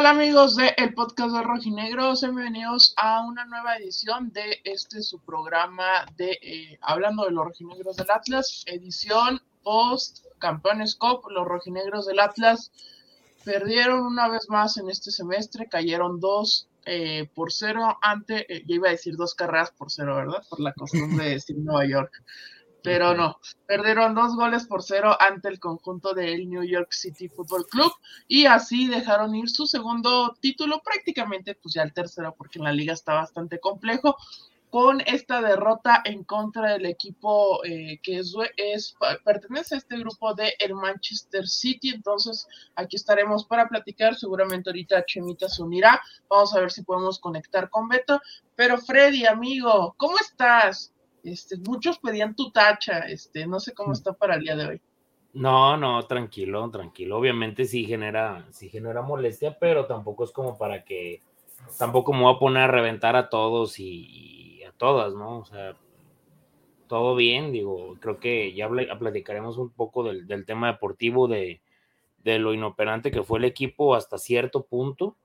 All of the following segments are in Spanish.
¿Qué tal amigos de el podcast de Rojinegro? Bienvenidos a una nueva edición de este su programa de eh, hablando de los rojinegros del Atlas, edición post Campeones Cup. Los rojinegros del Atlas perdieron una vez más en este semestre, cayeron dos eh, por cero ante, eh, yo iba a decir dos carreras por cero, ¿verdad? Por la costumbre de decir Nueva York pero no, perdieron dos goles por cero ante el conjunto del New York City Football Club y así dejaron ir su segundo título, prácticamente pues ya el tercero porque en la liga está bastante complejo con esta derrota en contra del equipo eh, que es, es, pertenece a este grupo de el Manchester City. Entonces, aquí estaremos para platicar. Seguramente ahorita Chemita se unirá. Vamos a ver si podemos conectar con Beto. Pero Freddy, amigo, ¿cómo estás? Este, muchos pedían tu tacha, este, no sé cómo mm. está para el día de hoy. No, no, tranquilo, tranquilo. Obviamente sí genera, sí genera molestia, pero tampoco es como para que, tampoco me voy a poner a reventar a todos y, a todas, ¿no? O sea, todo bien, digo, creo que ya platicaremos un poco del, tema deportivo, de, de, lo inoperante que fue el equipo hasta cierto punto,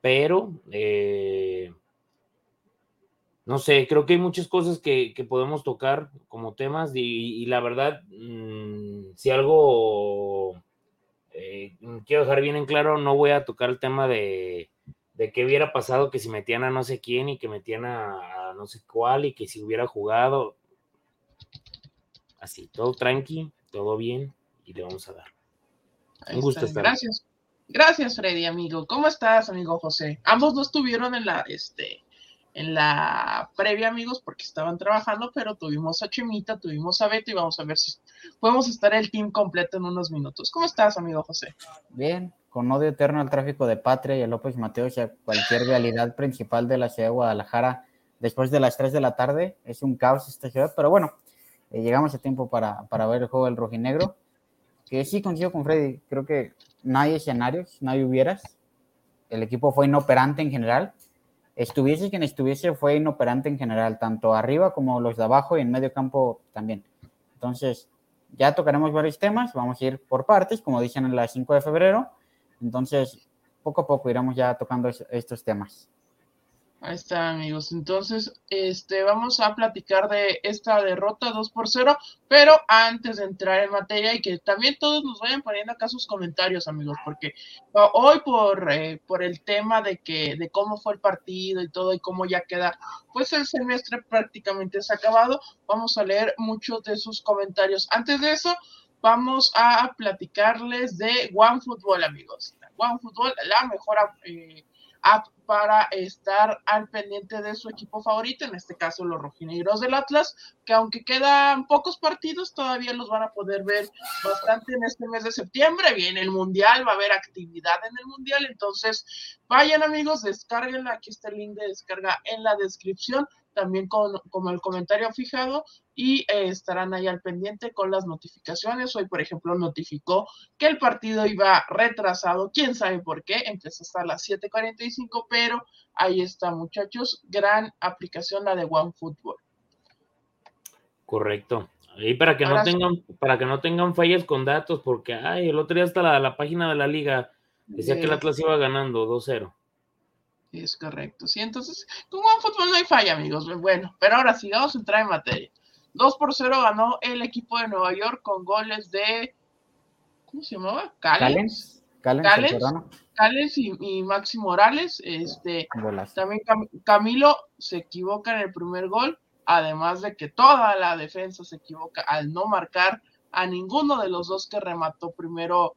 pero eh, no sé, creo que hay muchas cosas que, podemos tocar como temas y, la verdad, mm, si algo eh, quiero dejar bien en claro, no voy a tocar el tema de, de qué hubiera pasado que si metían a no sé quién y que metían a, no sé cuál y que si hubiera jugado. Así, todo tranqui, todo bien y le vamos a dar. Un gusto estar. Gracias. Gracias, Freddy, amigo. ¿Cómo estás, amigo José? Ambos no estuvieron en la, este, en la previa, amigos, porque estaban trabajando, pero tuvimos a Chimita, tuvimos a Beto y vamos a ver si podemos estar el team completo en unos minutos. ¿Cómo estás, amigo José? Bien, con odio eterno al tráfico de Patria y a López Mateos y a cualquier realidad principal de la ciudad de Guadalajara después de las 3 de la tarde. Es un caos esta ciudad, pero bueno, eh, llegamos a tiempo para, para ver el juego del rojinegro. Que sí coincido con Freddy, creo que no hay escenarios, no hay hubieras. El equipo fue inoperante en general estuviese quien estuviese, fue inoperante en general, tanto arriba como los de abajo y en medio campo también. Entonces, ya tocaremos varios temas, vamos a ir por partes, como dicen en la 5 de febrero. Entonces, poco a poco iremos ya tocando estos temas. Ahí está, amigos. Entonces, este, vamos a platicar de esta derrota 2 por 0, pero antes de entrar en materia y que también todos nos vayan poniendo acá sus comentarios, amigos, porque hoy por, eh, por el tema de que de cómo fue el partido y todo y cómo ya queda, pues el semestre prácticamente se ha acabado, vamos a leer muchos de sus comentarios. Antes de eso, vamos a platicarles de OneFootball, amigos. OneFootball, la mejor eh, app para estar al pendiente de su equipo favorito, en este caso los rojinegros del Atlas, que aunque quedan pocos partidos, todavía los van a poder ver bastante en este mes de septiembre. Viene el Mundial, va a haber actividad en el Mundial, entonces vayan amigos, descarguenla, aquí está el link de descarga en la descripción también con, como el comentario fijado y eh, estarán ahí al pendiente con las notificaciones. Hoy, por ejemplo, notificó que el partido iba retrasado, quién sabe por qué, empezó hasta las 7:45, pero ahí está, muchachos, gran aplicación la de OneFootball. Correcto. Y para que no tengan, para que no tengan fallas con datos, porque ay, el otro día hasta la, la página de la liga decía que el Atlas iba ganando 2-0. Es correcto. Sí, entonces, con fútbol no hay falla, amigos. Bueno, pero ahora sí, vamos a entrar en materia. 2 por 0 ganó el equipo de Nueva York con goles de. ¿Cómo se llamaba? Callens. Callens, y, y, Maxi Morales. Este, también Camilo se equivoca en el primer gol, además de que toda la defensa se equivoca al no marcar a ninguno de los dos que remató primero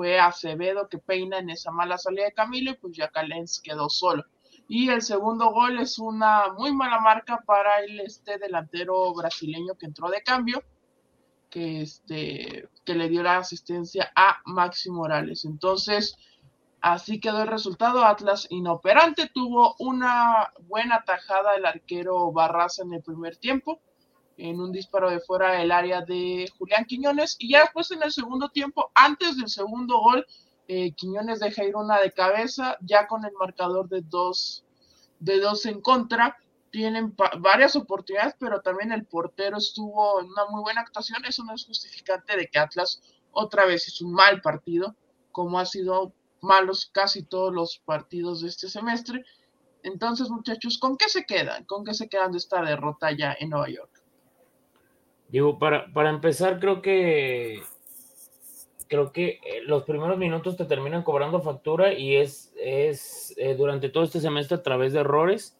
fue Acevedo que peina en esa mala salida de Camilo y pues ya Calens quedó solo. Y el segundo gol es una muy mala marca para el este delantero brasileño que entró de cambio, que, este, que le dio la asistencia a Maxi Morales. Entonces, así quedó el resultado. Atlas inoperante, tuvo una buena tajada el arquero Barraza en el primer tiempo en un disparo de fuera del área de Julián Quiñones. Y ya después en el segundo tiempo, antes del segundo gol, eh, Quiñones deja ir una de cabeza, ya con el marcador de dos, de dos en contra. Tienen varias oportunidades, pero también el portero estuvo en una muy buena actuación. Eso no es justificante de que Atlas otra vez hizo un mal partido, como ha sido malos casi todos los partidos de este semestre. Entonces, muchachos, ¿con qué se quedan? ¿Con qué se quedan de esta derrota ya en Nueva York? Digo, para, para empezar, creo que creo que eh, los primeros minutos te terminan cobrando factura y es, es eh, durante todo este semestre a través de errores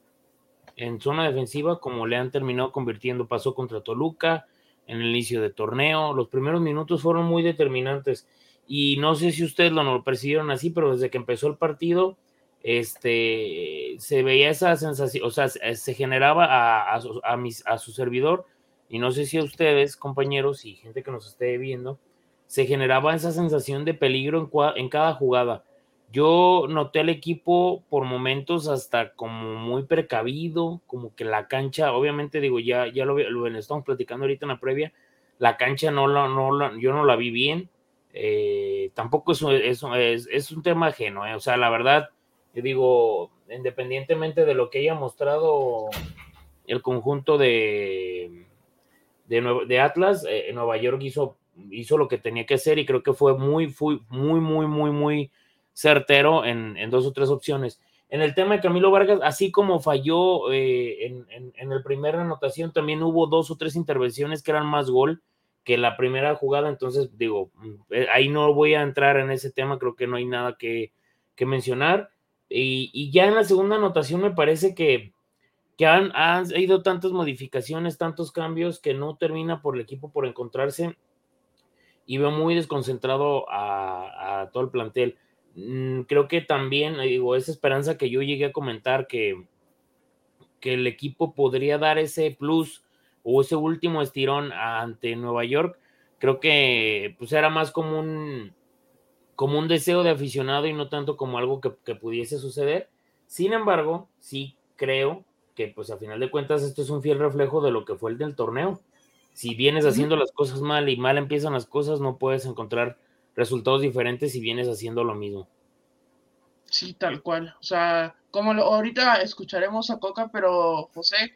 en zona defensiva, como le han terminado convirtiendo, pasó contra Toluca en el inicio de torneo, los primeros minutos fueron muy determinantes y no sé si ustedes lo percibieron así, pero desde que empezó el partido, este, se veía esa sensación, o sea, se generaba a, a, a, mis, a su servidor y no sé si a ustedes, compañeros y gente que nos esté viendo, se generaba esa sensación de peligro en, cada jugada. Yo noté al equipo por momentos hasta como muy precavido, como que la cancha, obviamente digo, ya, ya lo, lo estamos platicando ahorita en la previa, la cancha no la, no la, yo no la vi bien, eh, tampoco es, un tema ajeno, eh, o sea, la verdad, yo digo, independientemente de lo que haya mostrado el conjunto de, de, Atlas, eh, Nueva York hizo hizo lo que tenía que hacer y creo que fue muy, muy, muy, muy, muy, certero en, dos o tres opciones. En el tema de Camilo Vargas, así como falló eh, en, en, en, el anotación, también hubo dos o tres intervenciones que eran más gol que la primera jugada. Entonces, digo, eh, ahí no voy a entrar en ese tema, creo que no hay nada que, que mencionar. Y, y, ya en la segunda anotación me parece que, que han, han ido tantas modificaciones, tantos cambios que no termina por el equipo por encontrarse y veo muy desconcentrado a, todo el plantel. Mm, creo que también, digo, esa esperanza que yo llegué a comentar que, que el equipo podría dar ese plus o ese último estirón ante Nueva York, creo que pues era más como un, como un deseo de aficionado y no tanto como algo que, que pudiese suceder. Sin embargo, sí creo que pues a final de cuentas esto es un fiel reflejo de lo que fue el del torneo si vienes haciendo las cosas mal y mal empiezan las cosas, no puedes encontrar resultados diferentes si vienes haciendo lo mismo. Sí, tal cual. O sea, como lo, ahorita escucharemos a Coca, pero José,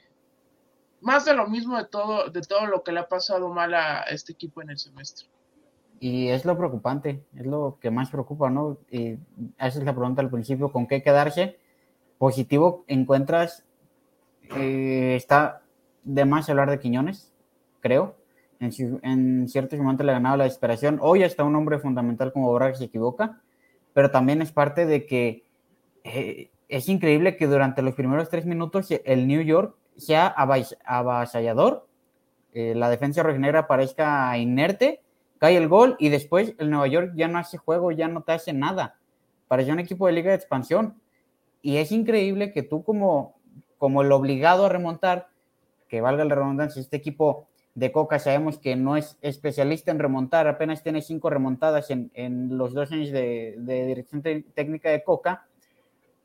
más de lo mismo de todo, de todo lo que le ha pasado mal a este equipo en el semestre. Y es lo preocupante, es lo que más preocupa, ¿no? Y esa es la pregunta al principio, ¿con qué quedarse? Positivo, encuentras, eh, está de más hablar de Quiñones, creo. En, en ciertos momentos le ha ganado la desesperación. Hoy está un hombre fundamental como Borja se equivoca, pero también es parte de que eh, es increíble que durante los primeros tres minutos el New York sea avasallador, eh, la defensa rojinegra parezca inerte, cae el gol y después el Nueva York ya no hace juego, ya no te hace nada. Parece un equipo de liga de expansión. Y es increíble que tú como, como el obligado a remontar, que valga la redundancia, este equipo de Coca sabemos que no es especialista en remontar, apenas tiene cinco remontadas en, en los dos años de, de dirección técnica de Coca.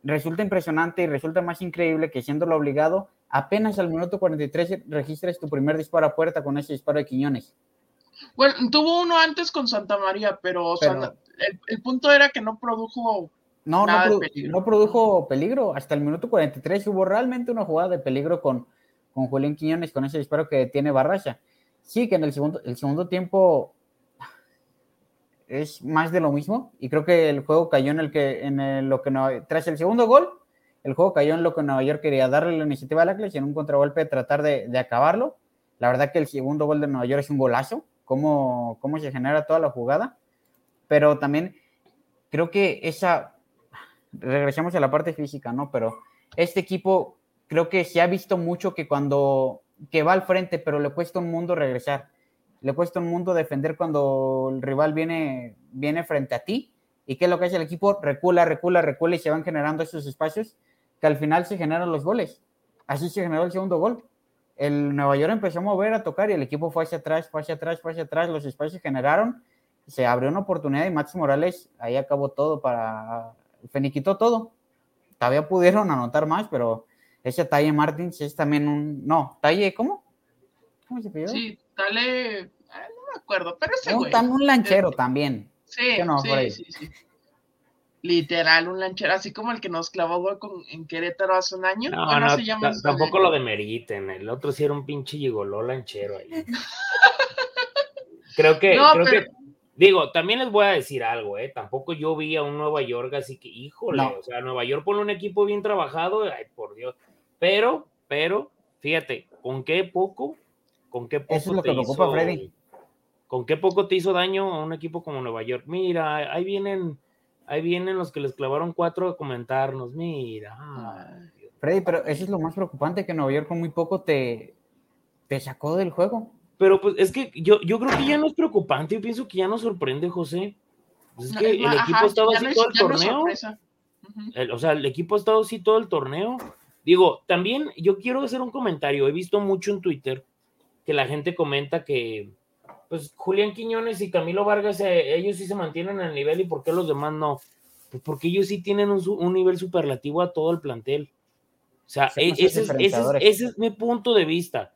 Resulta impresionante y resulta más increíble que siendo lo obligado, apenas al minuto 43 registres tu primer disparo a puerta con ese disparo de Quiñones. Bueno, tuvo uno antes con Santa María, pero, pero el, el, punto era que no produjo no, no, produ no, produjo peligro. Hasta el minuto 43 hubo realmente una jugada de peligro con, con Julián Quiñones con ese disparo que tiene Barracha. Sí, que en el segundo, el segundo tiempo es más de lo mismo y creo que el juego cayó en el que en el, lo que no, tras el segundo gol el juego cayó en lo que Nueva York quería darle la iniciativa al Atlas y en un contragolpe tratar de, de, acabarlo. La verdad que el segundo gol de Nueva York es un golazo, cómo, cómo se genera toda la jugada, pero también creo que esa, regresamos a la parte física, ¿no? Pero este equipo creo que se ha visto mucho que cuando que va al frente, pero le cuesta un mundo regresar. Le cuesta un mundo defender cuando el rival viene, viene frente a ti. ¿Y qué es lo que hace el equipo? Recula, recula, recula y se van generando esos espacios que al final se generan los goles. Así se generó el segundo gol. El Nueva York empezó a mover, a tocar y el equipo fue hacia atrás, fue hacia atrás, fue hacia atrás. Los espacios se generaron, se abrió una oportunidad y Max Morales ahí acabó todo para. Feniquitó todo. Todavía pudieron anotar más, pero ese Talle Martins es también un. No, Talle, ¿cómo? ¿Cómo se pidió? Sí, Talle. No me acuerdo, pero ese un, güey. Un lanchero también. Sí, no, sí, sí, sí, Literal, un lanchero, así como el que nos clavó gol con, en Querétaro hace un año. No, no, se llama tampoco lo demeriten. El otro sí era un pinche gigoló lanchero ahí. creo que, no, creo pero... que Digo, también les voy a decir algo, ¿eh? Tampoco yo vi a un Nueva York así que, híjole, o sea, Nueva York pone un equipo bien trabajado, ay, por Dios. Pero, pero, fíjate, ¿con qué poco? ¿Con qué poco Eso es lo que preocupa, Freddy. ¿Con qué poco te hizo daño a un equipo como Nueva York? Mira, ahí vienen, ahí vienen los que les clavaron cuatro a comentarnos, mira. Freddy, pero eso es lo más preocupante, que Nueva York con muy poco te, te sacó del juego. Pero pues es que yo, yo creo que ya no es preocupante, yo pienso que ya nos sorprende, José. Pues es que el equipo ha estado así todo el torneo. o sea, el equipo ha estado así todo el torneo. Digo, también yo quiero hacer un comentario. He visto mucho en Twitter que la gente comenta que, pues, Julián Quiñones y Camilo Vargas, eh, ellos sí se mantienen al nivel y por qué los demás no. Pues porque ellos sí tienen un, un nivel superlativo a todo el plantel. O sea, e, ese es mi punto de vista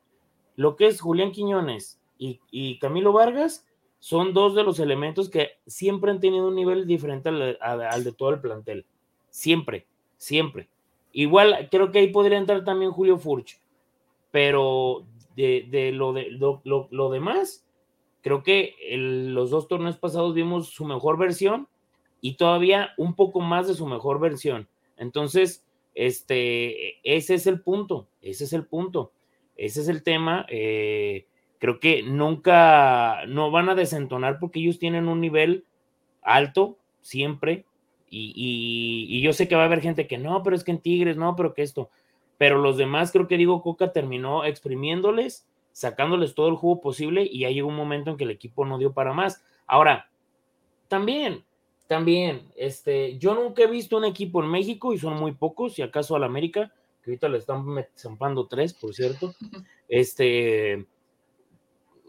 lo que es Julián Quiñones y, Camilo Vargas son dos de los elementos que siempre han tenido un nivel diferente al, de todo el plantel. Siempre, siempre. Igual creo que ahí podría entrar también Julio Furch, pero de, lo, de lo, demás, creo que los dos torneos pasados vimos su mejor versión y todavía un poco más de su mejor versión. Entonces, este, ese es el punto, ese es el punto. Ese es el tema. Eh, creo que nunca, no van a desentonar porque ellos tienen un nivel alto siempre. Y, yo sé que va a haber gente que no, pero es que en Tigres, no, pero que esto. Pero los demás, creo que digo, Coca terminó exprimiéndoles, sacándoles todo el jugo posible y ya llegó un momento en que el equipo no dio para más. Ahora, también, también, este, yo nunca he visto un equipo en México y son muy pocos, si acaso al América, que ahorita le están zampando tres, por cierto. Este,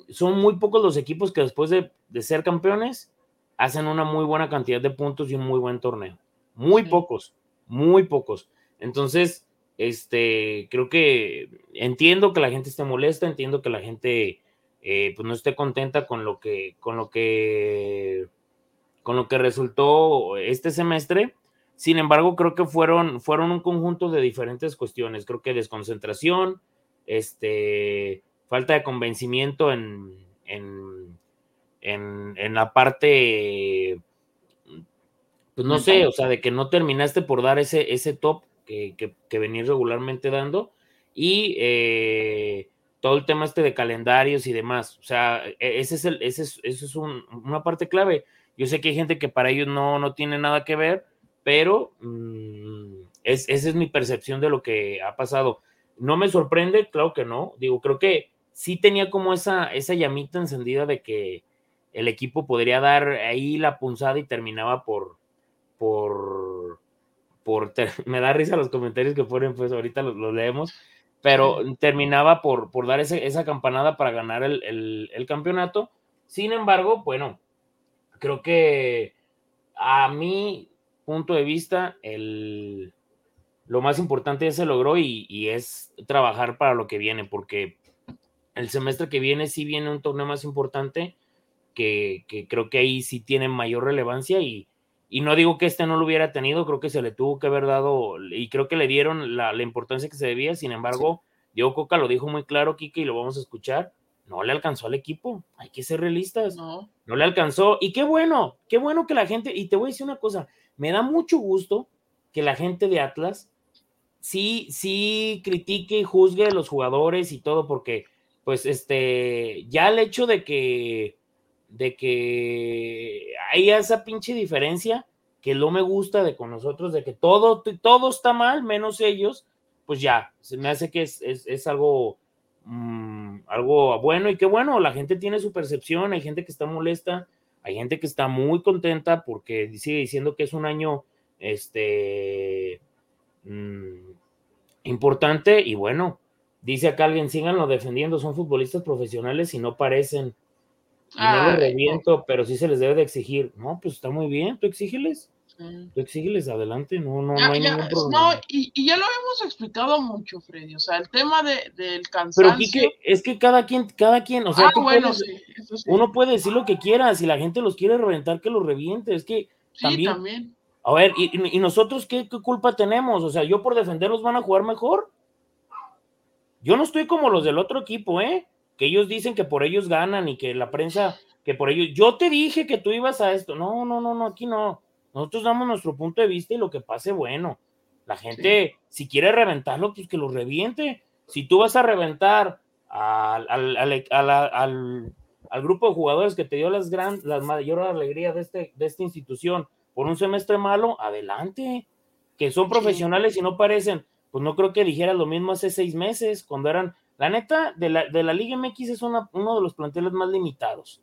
son muy pocos los equipos que después de, ser campeones hacen una muy buena cantidad de puntos y un muy buen torneo. Muy pocos, muy pocos. Entonces, este, creo que entiendo que la gente esté molesta, entiendo que la gente eh, pues no esté contenta con lo que, con lo que, con lo que resultó este semestre, sin embargo, creo que fueron, fueron un conjunto de diferentes cuestiones. Creo que desconcentración, este, falta de convencimiento en, en, en, la parte, pues no sé, o sea, de que no terminaste por dar ese, ese top que, que, que venías regularmente dando y eh, todo el tema este de calendarios y demás. O sea, e, ese es, el, ese es, eso es una parte clave. Yo sé que hay gente que para ellos no, no tiene nada que ver, pero mm, esa es mi percepción de lo que ha pasado. No me sorprende, claro que no. Digo, creo que sí tenía como esa, esa llamita encendida de que el equipo podría dar ahí la punzada y terminaba por, por, por, me da risa los comentarios que ponen, pues ahorita los, leemos, pero terminaba por, por dar esa campanada para ganar el, el campeonato. Sin embargo, bueno, creo que a mí punto de vista, el, lo más importante ya se logró y, es trabajar para lo que viene, porque el semestre que viene sí viene un torneo más importante que, creo que ahí sí tiene mayor relevancia y, no digo que este no lo hubiera tenido, creo que se le tuvo que haber dado y creo que le dieron la, importancia que se debía, sin embargo, Diego Coca lo dijo muy claro, Kike, y lo vamos a escuchar, no le alcanzó al equipo, hay que ser realistas, no, no le alcanzó y qué bueno, qué bueno que la gente, y te voy a decir una cosa, me da mucho gusto que la gente de Atlas sí, sí critique y juzgue a los jugadores y todo, porque, pues, este, ya el hecho de que, de que hay esa pinche diferencia que no me gusta de con nosotros, de que todo, todo está mal, menos ellos, pues ya, se me hace que es, algo, mm, algo bueno y qué bueno, la gente tiene su percepción, hay gente que está molesta, hay gente que está muy contenta porque sigue diciendo que es un año este, mm, importante y bueno, dice acá alguien, síganlo defendiendo, son futbolistas profesionales y no parecen. Y no les reviento, pero sí se les debe de exigir. No, pues está muy bien, tú exígeles. Tú exígeles adelante, no, no, no hay ningún problema. No, y, ya lo hemos explicado mucho, Freddy. O sea, el tema de, del cansancio. Pero es que cada quien, cada quien, o sea, ah, bueno, uno puede decir lo que quiera, si la gente los quiere reventar, que los reviente. Es que también. A ver, y, nosotros qué, culpa tenemos? O sea, yo por defenderlos van a jugar mejor. Yo no estoy como los del otro equipo, ¿eh? Que ellos dicen que por ellos ganan y que la prensa que por ello, yo te dije que tú ibas a esto. No, no, no, no, aquí no. Nosotros damos nuestro punto de vista y lo que pase, bueno. La gente, si quiere reventarlo, pues que lo reviente. Si tú vas a reventar al, al, grupo de jugadores que te dio las, gran, las mayor alegría de, este, de esta institución por un semestre malo, adelante. Que son profesionales y no parecen. Pues no creo que dijera lo mismo hace seis meses, cuando eran. La neta, de la, de la Liga MX es uno de los planteles más limitados,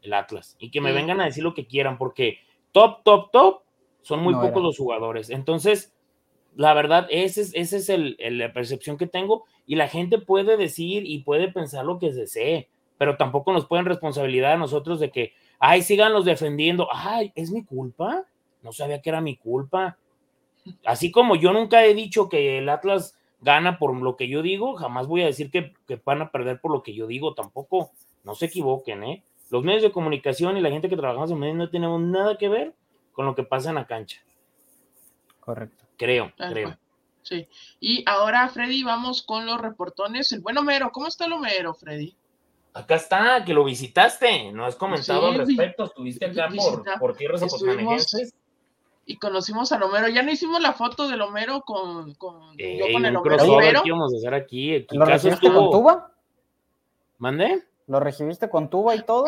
el Atlas. Y que me vengan a decir lo que quieran, porque top, top, top, son muy pocos los jugadores. Entonces, la verdad, esa es, ese es el, la percepción que tengo y la gente puede decir y puede pensar lo que desee, pero tampoco nos pueden responsabilidad a nosotros de que, ay, síganlos defendiendo, ay, es mi culpa, no sabía que era mi culpa. Así como yo nunca he dicho que el Atlas gana por lo que yo digo, jamás voy a decir que, que van a perder por lo que yo digo, tampoco, no se equivoquen, ¿eh? Los medios de comunicación y la gente que trabajamos en medios no tenemos nada que ver con lo que pasa en la cancha. Correcto. Creo, creo. Sí. Y ahora, Freddy, vamos con los reportones. El buen Homero, ¿cómo está el Homero, Freddy? Acá está, que lo visitaste, no has comentado al respecto, estuviste acá por, por, tierras Y conocimos al Homero, ya no hicimos la foto del Homero con, con yo con el Homero. ¿Qué vamos a hacer aquí? aquí ¿Lo recibiste con tuba? ¿Mandé? ¿Lo recibiste con tuba y todo?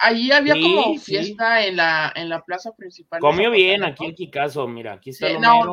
Ahí había como fiesta en, la, en la plaza principal. Comió bien aquí en Kikazo, mira, aquí está. no,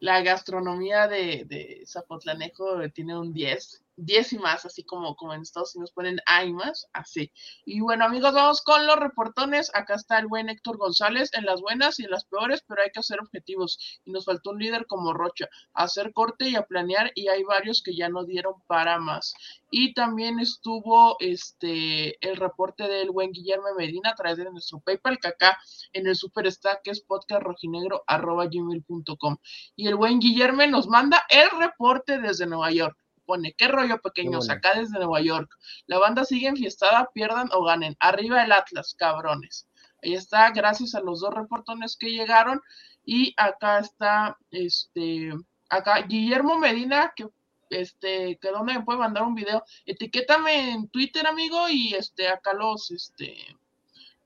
la, gastronomía de, de Zapotlanejo tiene un 10 10 y más, así como, como en Estados Unidos ponen hay más, así. Y bueno, amigos, vamos con los reportones. Acá está el buen Héctor González en las buenas y en las peores, pero hay que hacer objetivos. Y nos faltó un líder como Rocha, a hacer corte y a planear, y hay varios que ya no dieron para más. Y también estuvo este el reporte del buen Guillermo Medina a través de nuestro PayPal, que acá en el Superstack que es podcastrojinegro.gmail.com. Y el buen Guillermo nos manda el reporte desde Nueva York pone, qué rollo pequeños, acá desde Nueva York. La banda sigue enfiestada, pierdan o ganen. Arriba el Atlas, cabrones. Ahí está, gracias a los dos reportones que llegaron. Y acá está, este, acá Guillermo Medina, que este, que donde me puede mandar un video. Etiquétame en Twitter, amigo, y este, acá los, este,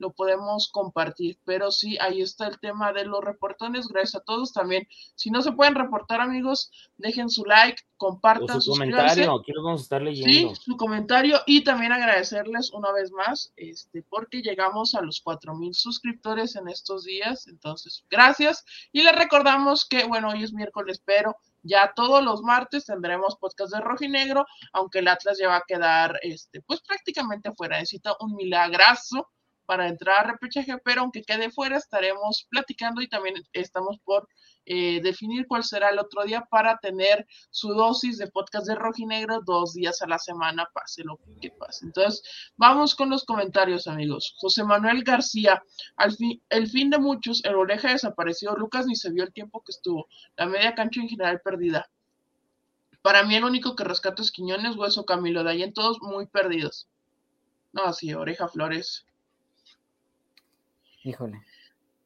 lo podemos compartir. Pero sí, ahí está el tema de los reportones. Gracias a todos también. Si no se pueden reportar, amigos, dejen su like, compartan su comentario. Aquí vamos a estar leyendo. Sí, su comentario y también agradecerles una vez más, este, porque llegamos a los cuatro mil suscriptores en estos días. Entonces, gracias. Y les recordamos que, bueno, hoy es miércoles, pero ya todos los martes tendremos podcast de rojo y negro, aunque el Atlas ya va a quedar, este, pues prácticamente fuera. Necesita un milagrazo para entrar a repechaje, pero aunque quede fuera, estaremos platicando y también estamos por eh, definir cuál será el otro día para tener su dosis de podcast de rojinegro dos días a la semana, pase lo que pase. Entonces, vamos con los comentarios, amigos. José Manuel García, al fin, el fin de muchos, el oreja desapareció, Lucas ni se vio el tiempo que estuvo, la media cancha en general perdida. Para mí el único que rescato es Quiñones, Hueso, Camilo, de ahí en todos muy perdidos. No, sí, Oreja Flores. Híjole.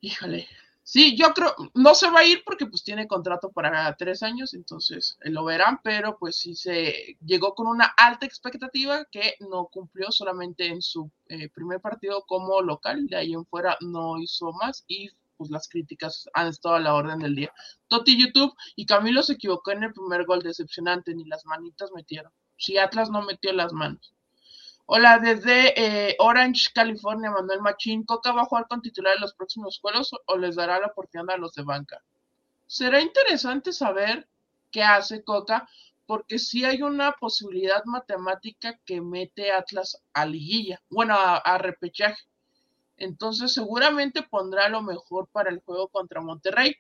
Híjole. Sí, yo creo, no se va a ir porque pues tiene contrato para tres años, entonces eh, lo verán, pero pues sí se llegó con una alta expectativa que no cumplió solamente en su eh, primer partido como local, de ahí en fuera no hizo más y pues las críticas han estado a la orden del día. Toti YouTube y Camilo se equivocó en el primer gol decepcionante, ni las manitas metieron. Si Atlas no metió las manos. Hola, desde eh, Orange, California, Manuel Machín. ¿Coca va a jugar con titular en los próximos juegos o les dará la oportunidad a los de banca? Será interesante saber qué hace Coca, porque sí hay una posibilidad matemática que mete Atlas a liguilla, bueno, a, repechaje. Entonces, seguramente pondrá lo mejor para el juego contra Monterrey.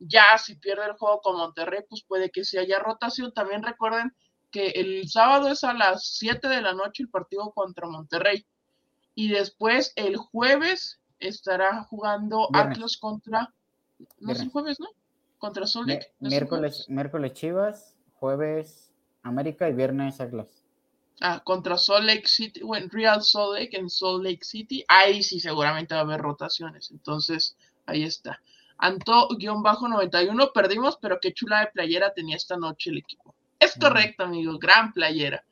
Ya si pierde el juego con Monterrey, pues puede que si haya rotación. También recuerden que el sábado es a las 7 de la noche el partido contra Monterrey. Y después el jueves estará jugando Atlas contra. No es el jueves, ¿no? Contra Salt miércoles, miércoles Chivas, jueves América y viernes Atlas. Ah, contra Salt Lake City, bueno, Real Salt Lake en Salt Lake City. Ahí sí seguramente va a haber rotaciones. Entonces, ahí está. Anto-91, perdimos, pero qué chula de playera tenía esta noche el equipo. Es correcto, amigo, gran playera.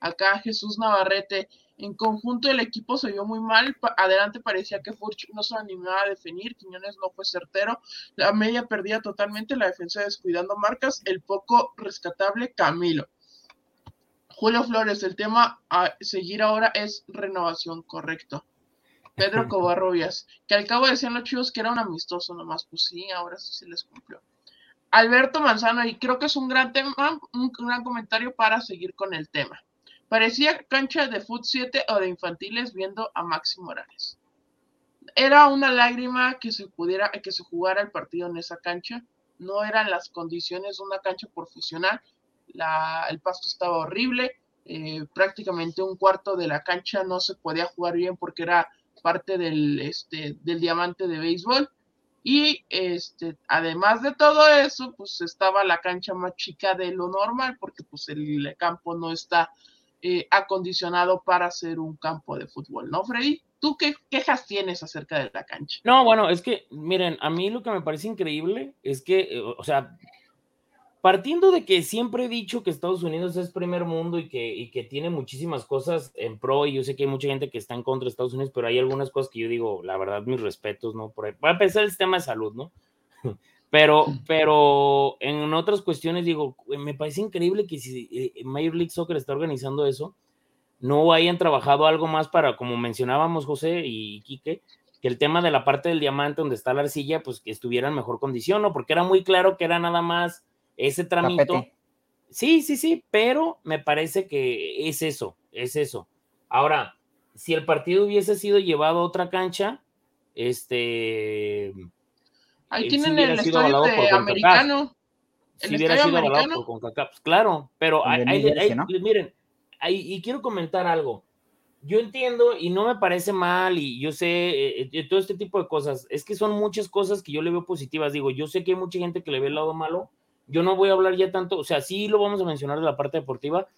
Acá Jesús Navarrete, En conjunto el equipo se vio muy mal. Adelante parecía que Furch no se animaba a definir. Quiñones no fue certero. La media perdía totalmente. La defensa descuidando marcas. El poco rescatable Camilo. Julio Flores, el tema a seguir ahora es renovación, correcto. Pedro Covarrubias, que al cabo decían los chivos que era un amistoso nomás. Pues sí, ahora sí se les cumplió. Alberto Manzano, y creo que es un gran tema, un gran comentario para seguir con el tema. Parecía cancha de Foot 7 o de infantiles viendo a Maxi Morales. Era una lágrima que se pudiera, que se jugara el partido en esa cancha. No eran las condiciones de una cancha profesional. el pasto estaba horrible. Eh, prácticamente un cuarto de la cancha no se podía jugar bien porque era parte del, este, del diamante de béisbol. Y este, además de todo eso, pues estaba la cancha más chica de lo normal, porque pues el campo no está eh, acondicionado para ser un campo de fútbol, ¿no, Freddy? ¿Tú qué quejas tienes acerca de la cancha? No, bueno, es que, miren, a mí lo que me parece increíble es que, eh, o sea, partiendo de que siempre he dicho que Estados Unidos es primer mundo y que, y que tiene muchísimas cosas en pro, y yo sé que hay mucha gente que está en contra de Estados Unidos, pero hay algunas cosas que yo digo, la verdad, mis respetos, ¿no? Por para empezar el sistema de salud, ¿no? Pero, pero en otras cuestiones digo, me parece increíble que si eh, Major League Soccer está organizando eso, no hayan trabajado algo más para, como mencionábamos José y Quique, que el tema de la parte del diamante donde está la arcilla, pues que estuviera en mejor condición, ¿no? Porque era muy claro que era nada más ese tramito. Sí, sí, sí, pero me parece que es eso, es eso. Ahora, si el partido hubiese sido llevado a otra cancha, este, Ahí tienen el estadio de americano. Si hubiera sido avalado por CONCACAF, claro, pero hay, miren, y quiero comentar algo. Yo entiendo y no me parece mal y yo sé eh, eh, todo este tipo de cosas. Es que son muchas cosas que yo le veo positivas. Digo, yo sé que hay mucha gente que le ve el lado malo. Yo no voy a hablar ya tanto, o sea, sí lo vamos a mencionar de la parte deportiva,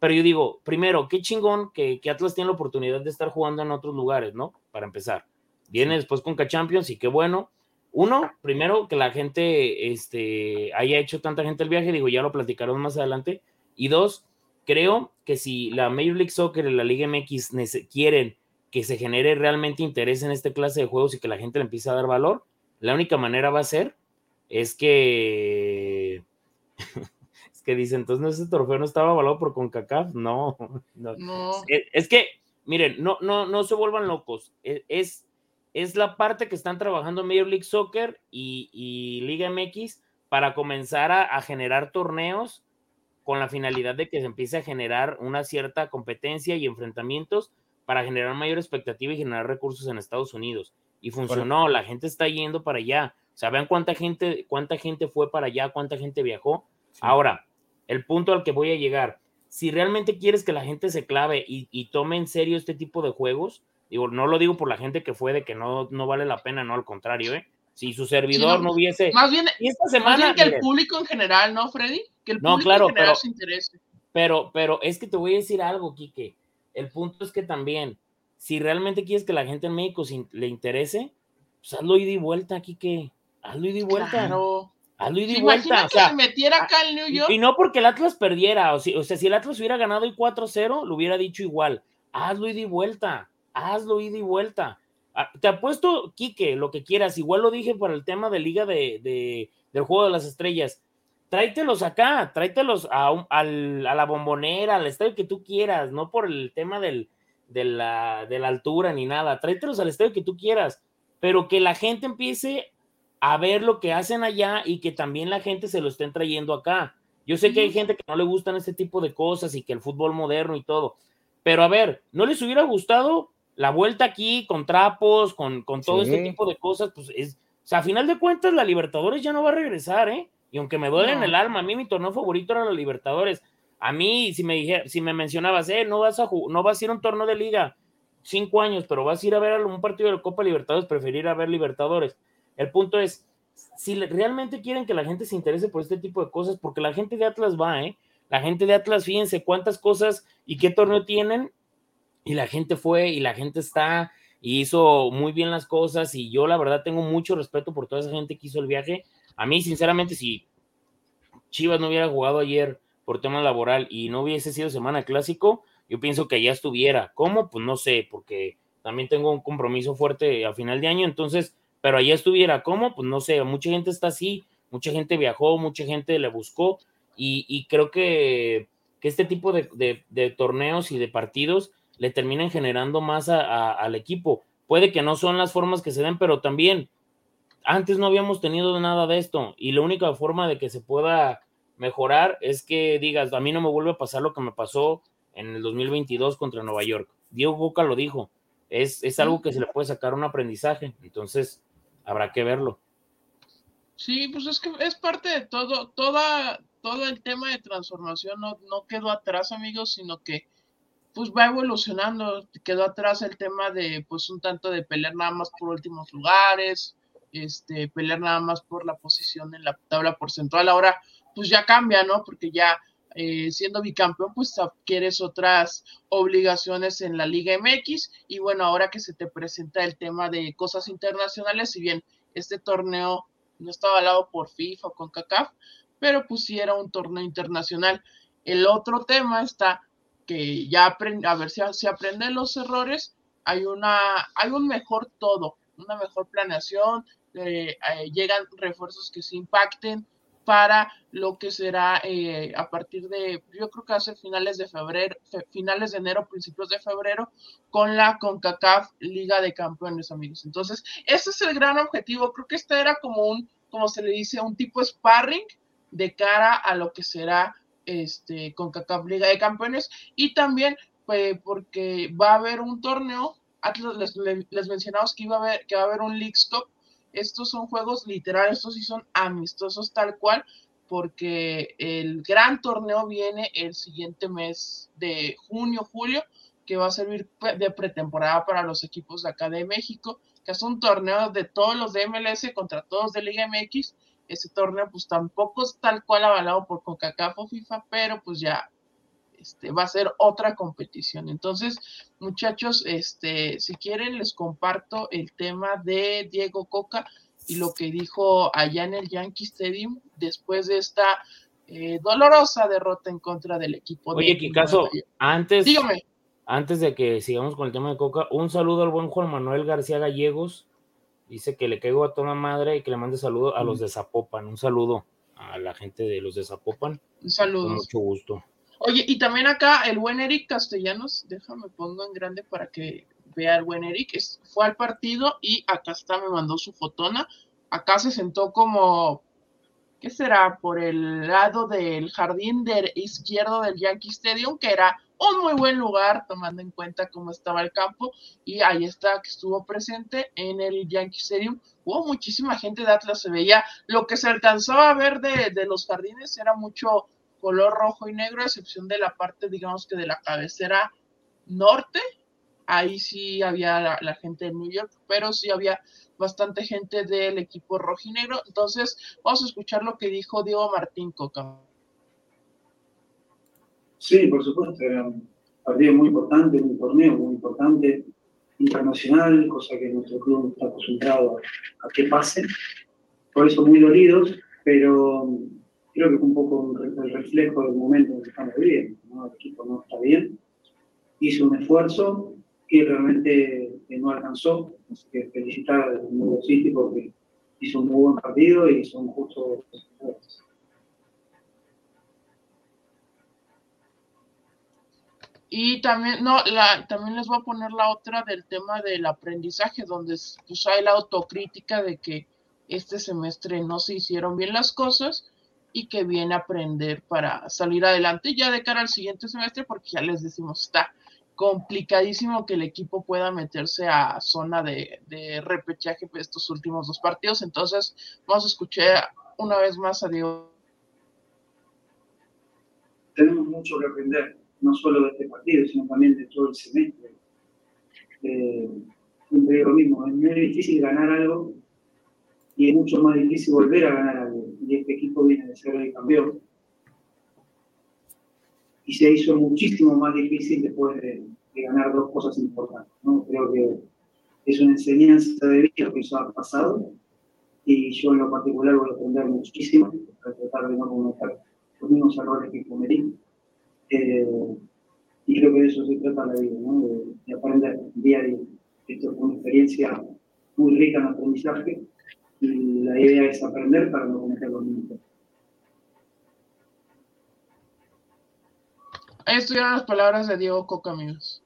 pero yo digo, primero, qué chingón que, que Atlas tiene la oportunidad de estar jugando en otros lugares, ¿no? Para empezar. Viene después con K-Champions y qué bueno uno, primero, que la gente este, haya hecho tanta gente el viaje, digo, ya lo platicaremos más adelante. Y dos, creo que si la Major League Soccer y la Liga MX quieren que se genere realmente interés en esta clase de juegos y que la gente le empiece a dar valor, la única manera va a ser es que que dicen, entonces ese trofeo no estaba avalado por CONCACAF, no, no. no. Es, es, que, miren, no, no, no se vuelvan locos, e, es es la parte que están trabajando Major League Soccer y, Liga MX para comenzar a, generar torneos con la finalidad de que se empiece a generar una cierta competencia y enfrentamientos para generar mayor expectativa y generar recursos en Estados Unidos. Y funcionó, la gente está yendo para allá. O sea, vean cuánta gente, cuánta gente fue para allá, cuánta gente viajó. Ahora, el punto al que voy a llegar, si realmente quieres que la gente se clave y, y tome en serio este tipo de juegos, Digo, no lo digo por la gente que fue de que no, no vale la pena, no, al contrario, ¿eh? Si su servidor no, hubiese. Más bien, esta semana. que el público en general, ¿no, Freddy? Que el público no, claro, en general pero, se interese. Pero, pero es que te voy a decir algo, Quique. El punto es que también, si realmente quieres que la gente en México le interese, pues hazlo ida y vuelta, Quique. Hazlo ida y vuelta. Claro. Hazlo y vuelta. O sea, que se metiera acá el New York. Y no porque el Atlas perdiera. O, o sea, si el Atlas hubiera ganado el 4-0, lo hubiera dicho igual. Hazlo y vuelta hazlo y vuelta. Te apuesto, Quique, lo que quieras. Igual lo dije para el tema de Liga de, del Juego de las Estrellas. Tráetelos acá, tráetelos a, a la bombonera, al estadio que tú quieras, no por el tema del, de, la, de la altura ni nada. Tráetelos al estadio que tú quieras, pero que la gente empiece a ver lo que hacen allá y que también la gente se lo estén trayendo acá. Yo sé que hay gente que no le gustan este tipo de cosas y que el fútbol moderno y todo, pero a ver, ¿no les hubiera gustado la vuelta aquí con trapos, con, con todo este tipo de cosas, pues es, o sea, a final de cuentas la Libertadores ya no va a regresar, ¿eh? Y aunque me duele en el alma, a mí mi torneo favorito era la Libertadores. A mí, si me dije, si me mencionabas, eh, no vas a no vas a ir a un torneo de liga, cinco años, pero vas a ir a ver un partido de la Copa Libertadores, preferir a ver Libertadores. El punto es, si realmente quieren que la gente se interese por este tipo de cosas, porque la gente de Atlas va, ¿eh? La gente de Atlas, fíjense cuántas cosas y qué torneo tienen y la gente fue y la gente está y hizo muy bien las cosas y yo la verdad tengo mucho respeto por toda esa gente que hizo el viaje. A mí sinceramente si Chivas no hubiera jugado ayer por tema laboral y no hubiese sido semana clásico, yo pienso que ya estuviera. ¿Cómo? Pues no sé, porque también tengo un compromiso fuerte a final de año, entonces, pero allá estuviera. ¿Cómo? Pues no sé, mucha gente está así, mucha gente viajó, mucha gente le buscó y, creo que, este tipo de, torneos y de partidos le terminan generando más al equipo. Puede que no son las formas que se den, pero también antes no habíamos tenido nada de esto y la única forma de que se pueda mejorar es que digas, a mí no me vuelve a pasar lo que me pasó en el 2022 contra Nueva York. Diego Boca lo dijo, es, es algo que se le puede sacar un aprendizaje, entonces habrá que verlo. Sí, pues es que es parte de todo, toda, todo el tema de transformación no, no quedó atrás, amigos, sino que pues va evolucionando, quedó atrás el tema de pues un tanto de pelear nada más por últimos lugares, este, pelear nada más por la posición en la tabla porcentual, ahora pues ya cambia, ¿no? Porque ya eh, siendo bicampeón, pues adquieres otras obligaciones en la Liga MX y bueno, ahora que se te presenta el tema de cosas internacionales, si bien este torneo no estaba avalado por FIFA o con CACAF, pero pues sí era un torneo internacional. El otro tema está que ya aprende, a ver si se aprenden los errores, hay una, hay un mejor todo, una mejor planeación, eh, eh, llegan refuerzos que se impacten para lo que será eh, a partir de, yo creo que hace finales de febrero, finales de enero, principios de febrero, con la CONCACAF Liga de Campeones, amigos. Entonces, ese es el gran objetivo. Creo que este era como un, como se le dice, un tipo sparring de cara a lo que será este CONCACAF Liga de Campeones y también pues, porque va a haber un torneo, les, les, mencionamos que iba a haber, que va a haber un League Stop estos son juegos literales, estos sí son amistosos tal cual, porque el gran torneo viene el siguiente mes de junio, julio, que va a servir de pretemporada para los equipos de acá de México, que es un torneo de todos los de MLS contra todos de Liga MX. Ese torneo pues tampoco es tal cual avalado por CONCACAF o FIFA, pero pues ya este, va a ser otra competición. Entonces, muchachos, este, si quieren, les comparto el tema de Diego Coca y lo que dijo allá en el Yankee Stadium después de esta eh, dolorosa derrota en contra del equipo. Oye, de caso antes, Dígame. antes de que sigamos con el tema de Coca, un saludo al buen Juan Manuel García Gallegos. Dice que le caigo a toda madre y que le mande saludo a los de Zapopan. Un saludo a la gente de los de Zapopan. Un saludo. Con mucho gusto. Oye, y también acá el buen Eric Castellanos, déjame pongo en grande para que vea el buen Eric, fue al partido y acá está, me mandó su fotona. Acá se sentó como, ¿qué será? Por el lado del jardín de izquierdo del Yankee Stadium, que era un muy buen lugar, tomando en cuenta cómo estaba el campo. Y ahí está, que estuvo presente en el Yankee Stadium. Hubo muchísima gente de Atlas, se veía. Lo que se alcanzaba a ver de, de los jardines era mucho color rojo y negro, a excepción de la parte, digamos que de la cabecera norte. Ahí sí había la, gente de New York, pero sí había bastante gente del equipo rojo y negro. Entonces, vamos a escuchar lo que dijo Diego Martín Coca. Sí, por supuesto, era un partido muy importante, un torneo muy importante, internacional, cosa que nuestro club no está acostumbrado a que pase. Por eso muy dolidos, pero creo que es un poco el reflejo del momento en que estamos viviendo. El equipo no está bien, hizo un esfuerzo y realmente no alcanzó. Así que felicitar al nuevo City porque hizo un muy buen partido y son justo Y también, no, la, también les voy a poner la otra del tema del aprendizaje, donde pues, hay la autocrítica de que este semestre no se hicieron bien las cosas y que viene a aprender para salir adelante ya de cara al siguiente semestre, porque ya les decimos, está complicadísimo que el equipo pueda meterse a zona de, de repechaje de estos últimos dos partidos. Entonces, vamos a escuchar una vez más a Diego. Tenemos mucho que aprender, no solo de este partido, sino también de todo el semestre. Eh, siempre digo lo mismo, es muy difícil ganar algo y es mucho más difícil volver a ganar algo y este equipo viene de ser el campeón. Y se hizo muchísimo más difícil después de, ganar dos cosas importantes. ¿no? Creo que es una enseñanza de vida que eso ha pasado y yo en lo particular voy a aprender muchísimo para tratar de no cometer los mismos errores que cometí. Eh, y creo que de eso se trata la vida, ¿no? de, aprender día a día. Esto es una experiencia muy rica en aprendizaje y la idea es aprender para no cometer los mismos. Estuvieron las palabras de Diego Coca, amigos.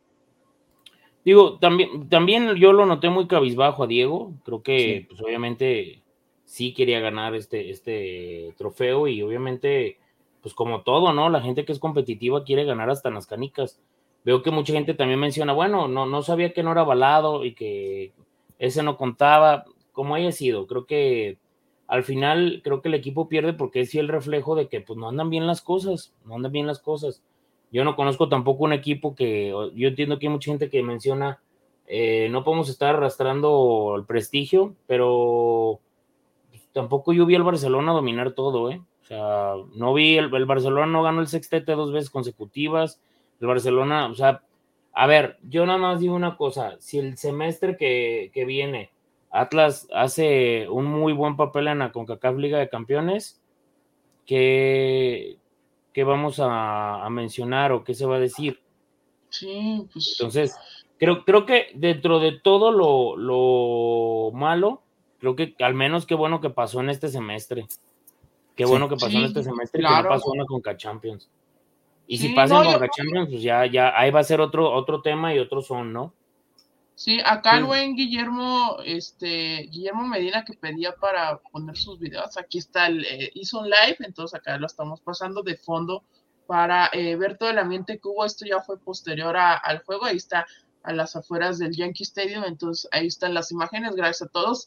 Digo, también, también yo lo noté muy cabizbajo a Diego. Creo que, pues obviamente, sí quería ganar este, este trofeo y obviamente, pues como todo, ¿no? La gente que es competitiva quiere ganar hasta en las canicas. Veo que mucha gente también menciona, bueno, no, no sabía que no era avalado y que ese no contaba, como haya sido. Creo que al final, creo que el equipo pierde porque es el reflejo de que pues no andan bien las cosas, no andan bien las cosas. Yo no conozco tampoco un equipo que, yo entiendo que hay mucha gente que menciona, eh, no podemos estar arrastrando el prestigio, pero tampoco yo vi al Barcelona dominar todo, ¿eh? O sea, no vi, el, Barcelona no ganó el sextete dos veces consecutivas, el Barcelona, o sea, a ver, yo nada más digo una cosa, si el semestre que, que viene Atlas hace un muy buen papel en la CONCACAF Liga de Campeones, que, qué vamos a, mencionar o qué se va a decir. Sí, pues. Entonces, creo, creo que dentro de todo lo, malo, creo que al menos qué bueno que pasó en este semestre. Qué bueno que pasó en este semestre que no pasó una Conca Champions. Y si pasa en Conca Champions, pues ya, ya ahí va a ser otro, otro tema y otro son, ¿no? Sí, acá el buen Guillermo, este, Guillermo Medina que pedía para poner sus videos, aquí está, el, eh, hizo un live, entonces acá lo estamos pasando de fondo para eh, ver todo el ambiente que hubo, esto ya fue posterior al juego, ahí está a las afueras del Yankee Stadium, entonces ahí están las imágenes, gracias a todos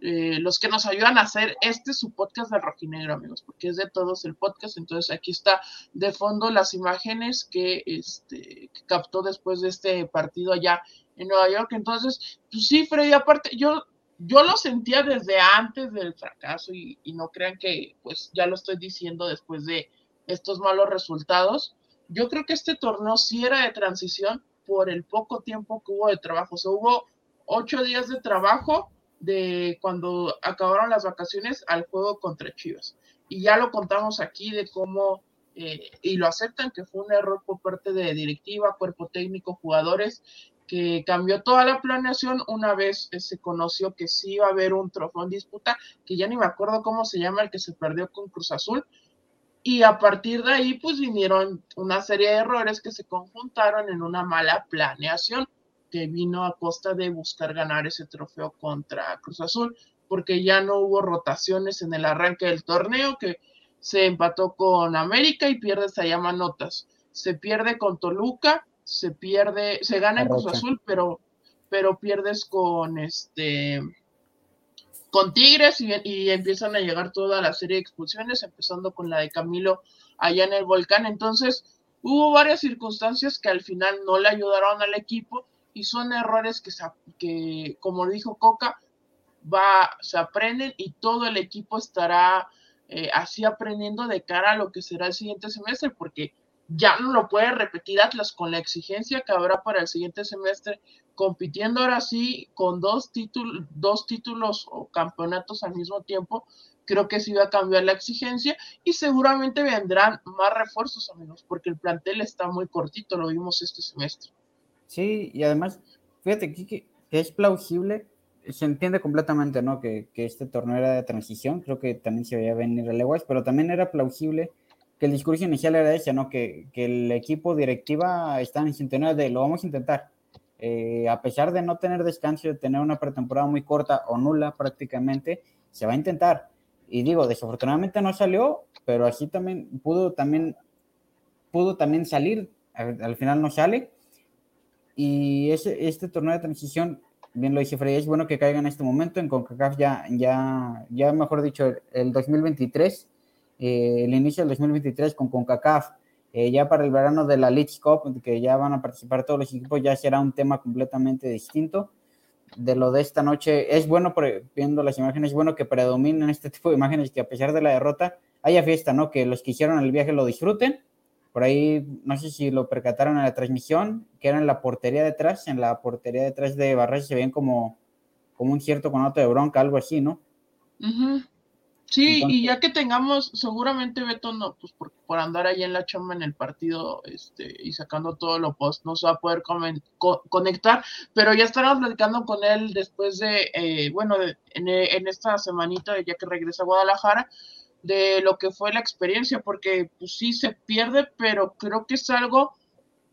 eh, los que nos ayudan a hacer este su podcast de rojinegro, amigos, porque es de todos el podcast, entonces aquí está de fondo las imágenes que, este, que captó después de este partido allá en Nueva York. Entonces, pues sí, Freddy, aparte, yo, yo lo sentía desde antes del fracaso y, no crean que pues ya lo estoy diciendo después de estos malos resultados. Yo creo que este torneo sí era de transición por el poco tiempo que hubo de trabajo. O sea, hubo ocho días de trabajo de cuando acabaron las vacaciones al juego contra Chivas. Y ya lo contamos aquí de cómo, eh, y lo aceptan que fue un error por parte de directiva, cuerpo técnico, jugadores, que cambió toda la planeación una vez eh, se conoció que sí iba a haber un trofeo en disputa, que ya ni me acuerdo cómo se llama el que se perdió con Cruz Azul. Y a partir de ahí, pues vinieron una serie de errores que se conjuntaron en una mala planeación que vino a costa de buscar ganar ese trofeo contra Cruz Azul, porque ya no hubo rotaciones en el arranque del torneo, que se empató con América y pierde se llama notas. Se pierde con Toluca se pierde, se gana en Cruz Azul, pero, pero pierdes con este con Tigres y, y, empiezan a llegar toda la serie de expulsiones, empezando con la de Camilo allá en el volcán. Entonces, hubo varias circunstancias que al final no le ayudaron al equipo y son errores que, que como dijo Coca, va, se aprenden y todo el equipo estará eh, así aprendiendo de cara a lo que será el siguiente semestre, porque ya no lo puede repetir Atlas con la exigencia que habrá para el siguiente semestre, compitiendo ahora sí con dos, títulos, dos títulos o campeonatos al mismo tiempo. Creo que sí va a cambiar la exigencia y seguramente vendrán más refuerzos, amigos, porque el plantel está muy cortito, lo vimos este semestre. Sí, y además, fíjate que, que es plausible, se entiende completamente, ¿no? Que, que, este torneo era de transición, creo que también se veía venir a Leguas, pero también era plausible que el discurso inicial era ese, ¿no? Que, que el equipo directiva está en sintonía de lo vamos a intentar. Eh, a pesar de no tener descanso, de tener una pretemporada muy corta o nula prácticamente, se va a intentar. Y digo, desafortunadamente no salió, pero así también pudo también, pudo también salir. Al, final no sale. Y ese, este torneo de transición, bien lo dice Freddy, es bueno que caiga en este momento. En CONCACAF ya, ya, ya mejor dicho, el 2023 eh, el inicio del 2023 con CONCACAF, eh, ya para el verano de la League Cup, que ya van a participar todos los equipos, ya será un tema completamente distinto. De lo de esta noche, es bueno, viendo las imágenes, es bueno que predominen este tipo de imágenes, que a pesar de la derrota haya fiesta, ¿no? Que los que hicieron el viaje lo disfruten. Por ahí, no sé si lo percataron en la transmisión, que era en la portería detrás, en la portería detrás de Barras se ven como, como un cierto conoto de bronca, algo así, ¿no? Sí, y ya que tengamos, seguramente Beto no, pues por, por, andar ahí en la chamba en el partido este, y sacando todo lo post, no se va a poder conectar, pero ya estaremos platicando con él después de, eh, bueno, en, en, esta semanita, ya que regresa a Guadalajara, de lo que fue la experiencia, porque pues sí se pierde, pero creo que es algo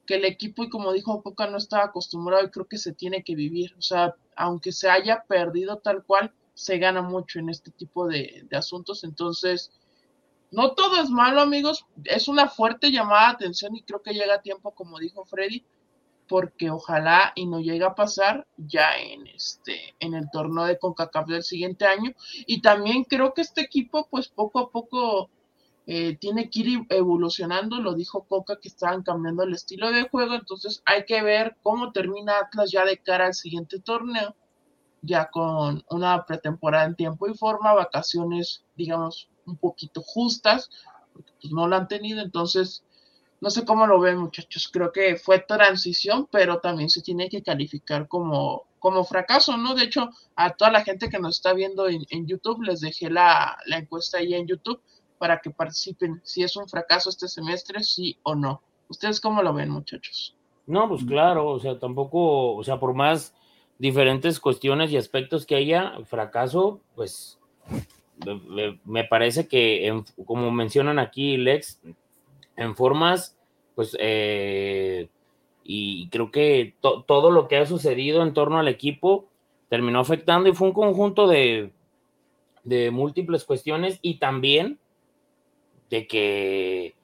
que el equipo, y como dijo Coca, no estaba acostumbrado y creo que se tiene que vivir, o sea, aunque se haya perdido tal cual, se gana mucho en este tipo de, asuntos. Entonces, no todo es malo, amigos. Es una fuerte llamada de atención y creo que llega a tiempo, como dijo Freddy, porque ojalá y no llegue a pasar ya en este en el torneo de CONCACAF del siguiente año y también creo que este equipo pues poco a poco eh, tiene que ir evolucionando lo dijo Coca que estaban cambiando el estilo de juego entonces hay que ver cómo termina Atlas ya de cara al siguiente torneo ya con una pretemporada en tiempo y forma, vacaciones, digamos, un poquito justas, pues no la han tenido, entonces, no sé cómo lo ven muchachos, creo que fue transición, pero también se tiene que calificar como, como fracaso, ¿no? De hecho, a toda la gente que nos está viendo en, YouTube, les dejé la, la encuesta ahí en YouTube para que participen si es un fracaso este semestre, sí o no. ¿Ustedes cómo lo ven, muchachos? No, pues claro, o sea, tampoco, o sea, por más diferentes cuestiones y aspectos que haya, fracaso, pues me, parece que, como mencionan aquí, Lex, en formas, pues, eh, y creo que todo lo que ha sucedido en torno al equipo terminó afectando y fue un conjunto de, de múltiples cuestiones y también de que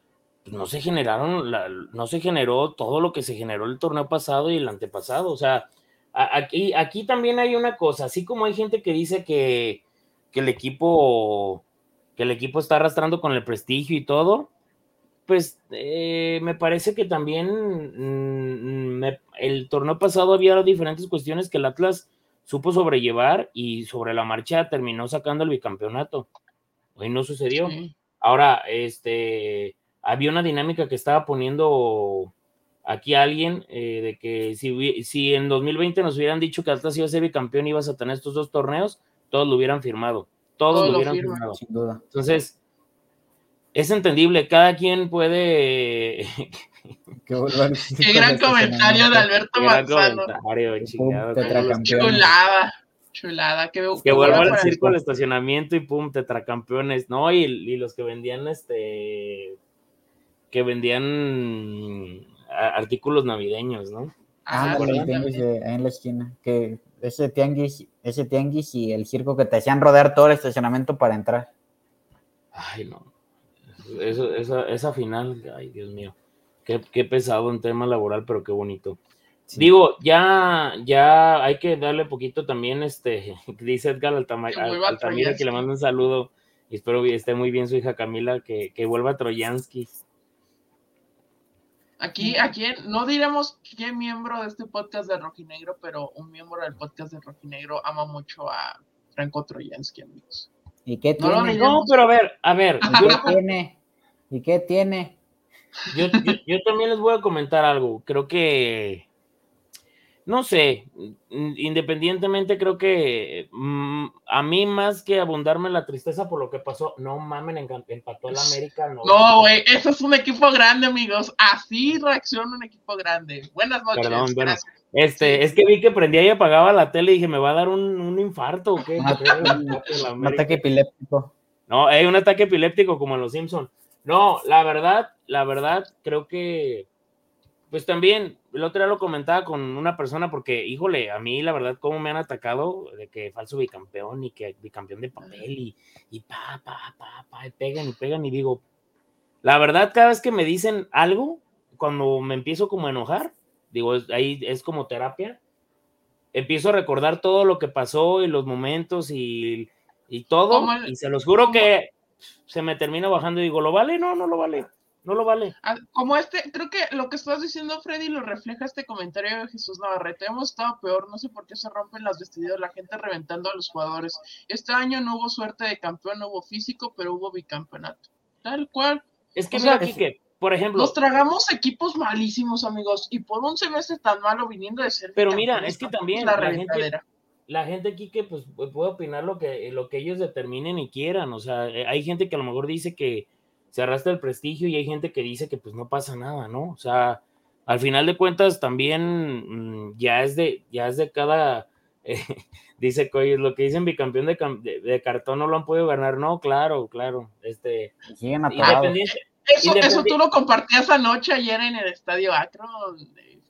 pues, no se generaron, no se generó todo lo que se generó el torneo pasado y el antepasado, o sea, Aquí, aquí también hay una cosa, así como hay gente que dice que, el equipo que el equipo está arrastrando con el prestigio y todo, pues eh, me parece que también mm, el torneo pasado había diferentes cuestiones que el Atlas supo sobrellevar y sobre la marcha terminó sacando el bicampeonato. Hoy no sucedió. Ahora, este, había una dinámica que estaba poniendo aquí alguien eh, de que si, si en 2020 nos hubieran dicho que Atlas iba a ser bicampeón y ibas a tener estos dos torneos, todos lo hubieran firmado. Todos lo hubieran firmado. Sin duda. Entonces, es entendible, cada quien puede. Qué, gran comentario de Alberto Manzano. Chulada. Chulada, que, que vuelva al circo al estacionamiento y pum, tetracampeones, ¿no? Y, y los que vendían este que vendían artículos navideños, ¿no? Ah, en la esquina, que ese tianguis, ese tianguis y el circo que te hacían rodear todo el estacionamiento para entrar. Ay, no. Eso, esa, esa final, ay, Dios mío. Qué, qué, pesado en tema laboral, pero qué bonito. Digo, ya, ya hay que darle poquito también, este, dice Edgar Altamira, que le manda un saludo y espero que esté muy bien su hija Camila, que, que vuelva a Troyansky. Aquí, aquí no diremos qué miembro de este podcast de Rojinegro, pero un miembro del podcast de Rojinegro ama mucho a Franco Troyansky, amigos. ¿Y qué tiene? No, pero a ver, a ver. ¿Qué tiene? ¿Y qué tiene? Yo, yo, también les voy a comentar algo. Creo que no sé, independientemente creo que mm, a mí más que abundarme la tristeza por lo que pasó, no mamen, empató el América. No, güey, eso es un equipo grande, amigos. Así reacciona un equipo grande. Buenas noches. Perdón, bueno, este, es que vi que prendía y apagaba la tele y dije, me va a dar un, infarto. ¿o qué? un ataque epiléptico. No, hay un ataque epiléptico como en los Simpsons. No, la verdad, la verdad, creo que pues también, el otro día lo comentaba con una persona porque, híjole, a mí la verdad, cómo me han atacado de que falso bicampeón y que bicampeón de papel y, y pa, pa, pa, pa, y pegan y pegan y digo, la verdad, cada vez que me dicen algo, cuando me empiezo como a enojar, digo, ahí es como terapia, empiezo a recordar todo lo que pasó y los momentos y, y todo, y se los juro que se me termina bajando y digo, ¿lo vale? No, no lo vale no lo vale. Ah, como este, creo que lo que estás diciendo, Freddy, lo refleja este comentario de Jesús Navarrete. Hemos estado peor, no sé por qué se rompen las vestiduras, la gente reventando a los jugadores. Este año no hubo suerte de campeón, no hubo físico, pero hubo bicampeonato. Tal cual. Es que mira, que, por ejemplo. Nos tragamos equipos malísimos, amigos, y por un semestre tan malo viniendo de ser. Pero mira, es que también la, gente, la gente aquí que pues puede opinar lo que, lo que ellos determinen y quieran. O sea, eh, hay gente que a lo mejor dice que se arrastra el prestigio y hay gente que dice que pues no pasa nada, ¿no? O sea, al final de cuentas también mm, ya es de, ya es de cada, eh, dice que lo que dicen bicampeón de, de, cartón no lo han podido ganar, no, claro, claro, este, independiente, eso, eso tú lo compartías anoche ayer en el estadio Acro.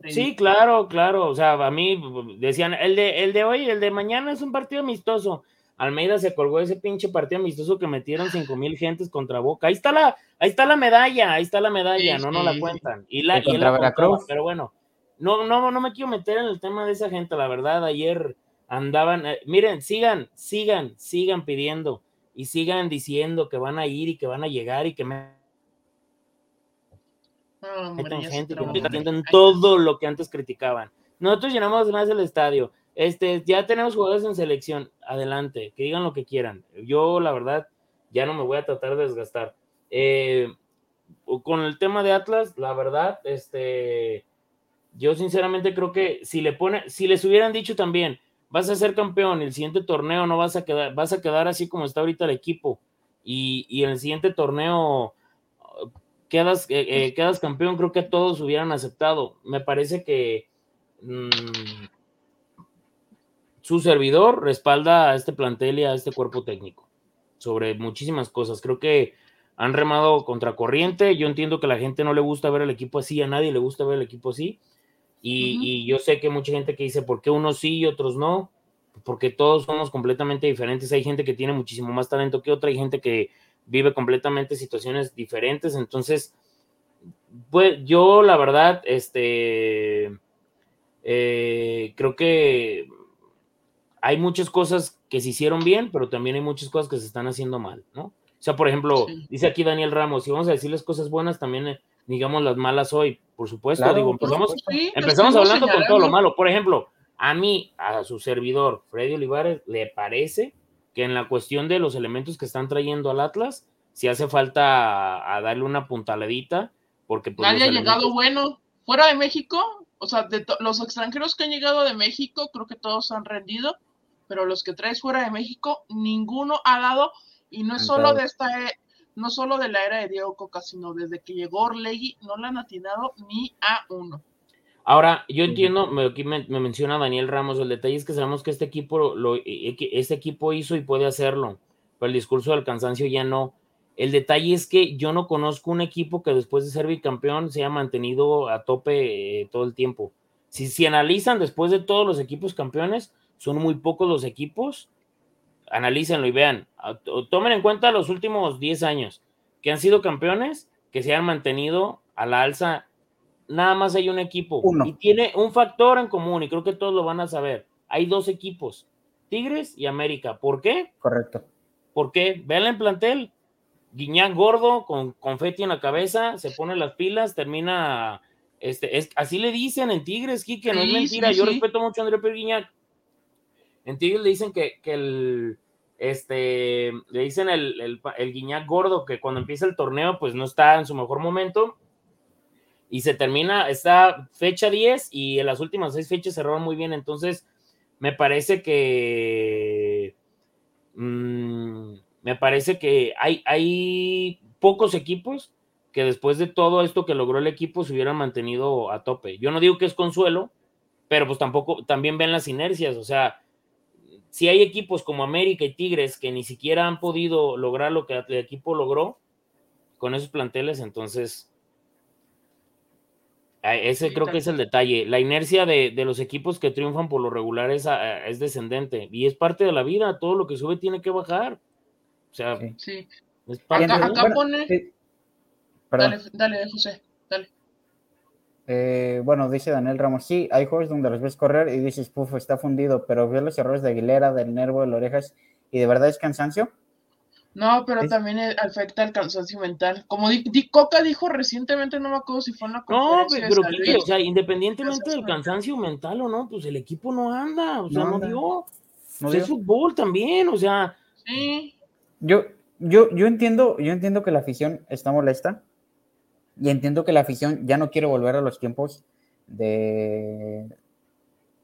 Sí, claro, claro. O sea, a mí decían, el de, el de hoy, el de mañana es un partido amistoso. Almeida se colgó ese pinche partido amistoso que metieron cinco mil gentes contra Boca. Ahí está la, ahí está la medalla, ahí está la medalla, no nos la cuentan. Y la, y la pero bueno, no, no, no me quiero meter en el tema de esa gente, la verdad, ayer andaban, eh, miren, sigan, sigan, sigan pidiendo y sigan diciendo que van a ir y que van a llegar y que me gente que todo lo que antes criticaban. Nosotros llenamos más el estadio. Este, ya tenemos jugadores en selección. Adelante, que digan lo que quieran. Yo, la verdad, ya no me voy a tratar de desgastar. Eh, con el tema de Atlas, la verdad, este, yo sinceramente creo que si le pone, si les hubieran dicho también, vas a ser campeón, el siguiente torneo no vas a quedar, vas a quedar así como está ahorita el equipo, y, y en el siguiente torneo quedas, eh, eh, quedas campeón, creo que todos hubieran aceptado. Me parece que mm, su servidor respalda a este plantel y a este cuerpo técnico sobre muchísimas cosas. Creo que han remado contracorriente. Yo entiendo que a la gente no le gusta ver el equipo así, a nadie le gusta ver el equipo así. Y, y yo sé que mucha gente que dice, ¿por qué unos sí y otros no? Porque todos somos completamente diferentes. Hay gente que tiene muchísimo más talento que otra, hay gente que vive completamente situaciones diferentes. Entonces, pues yo la verdad, este, eh, creo que hay muchas cosas que se hicieron bien, pero también hay muchas cosas que se están haciendo mal, ¿no? O sea, por ejemplo, dice aquí Daniel Ramos, si vamos a decirles cosas buenas, también eh, digamos las malas hoy, por supuesto, digo, empezamos, empezamos hablando con todo lo malo. Por ejemplo, a mí, a su servidor, Freddy Olivares, le parece que en la cuestión de los elementos que están trayendo al Atlas, si hace falta a, darle una puntaladita, porque... Pues, Nadie ha llegado bueno. Fuera de México, o sea, de los extranjeros que han llegado de México, creo que todos han rendido, pero los que traes fuera de México, ninguno ha dado, y no es solo de esta, e, no solo de la era de Diego Coca, sino desde que llegó Orlegui, no le han atinado ni a uno. Ahora, yo entiendo, me, aquí me, menciona Daniel Ramos, el detalle es que sabemos que este equipo, lo, e, e, este equipo hizo y puede hacerlo, pero el discurso del cansancio ya no. El detalle es que yo no conozco un equipo que después de ser bicampeón se haya mantenido a tope eh, todo el tiempo. Si, si analizan después de todos los equipos campeones, son muy pocos los equipos. Analícenlo y vean. Tomen en cuenta los últimos 10 años que han sido campeones, que se han mantenido a la alza nada más hay un equipo y tiene un factor en común y creo que todos lo van a saber. Hay dos equipos, Tigres y América. ¿Por qué? Correcto. ¿Por qué? Vean en plantel. Guiñán gordo con confeti en la cabeza, se pone las pilas, termina este, es, así le dicen en Tigres, que no es mentira. Yo respeto mucho a André Pierre En Tigres le dicen que, el este le dicen el, el, el Guiñac gordo que cuando empieza el torneo, pues no está en su mejor momento. Y se termina, esta fecha 10 y en las últimas seis fechas cerraron muy bien, entonces me parece que mm, me parece que hay, hay pocos equipos que después de todo esto que logró el equipo se hubieran mantenido a tope. Yo no digo que es consuelo, pero pues tampoco, también ven las inercias, o sea, si hay equipos como América y Tigres que ni siquiera han podido lograr lo que el equipo logró con esos planteles, entonces Ah, ese creo que es el detalle. La inercia de, los equipos que triunfan por lo regular es, ah, es, descendente y es parte de la vida. Todo lo que sube tiene que bajar. O sea, sí. acá, pone. Dale, dale, José. Eh, bueno, dice Daniel Ramos, sí, hay juegos donde los ves correr y dices, puf, está fundido, pero veo los errores de Aguilera, del nervo, de las orejas, y de verdad es cansancio. No, pero también e, afecta el cansancio mental. Como Di, Coca dijo recientemente, no me acuerdo si fue en la No, pero o sea, independientemente del cansancio mental o no, pues el equipo no anda, o sea, no, dio. No es fútbol también, o sea. Sí. Yo, yo, yo entiendo, yo entiendo que la afición está molesta y entiendo que la afición ya no quiere volver a los tiempos de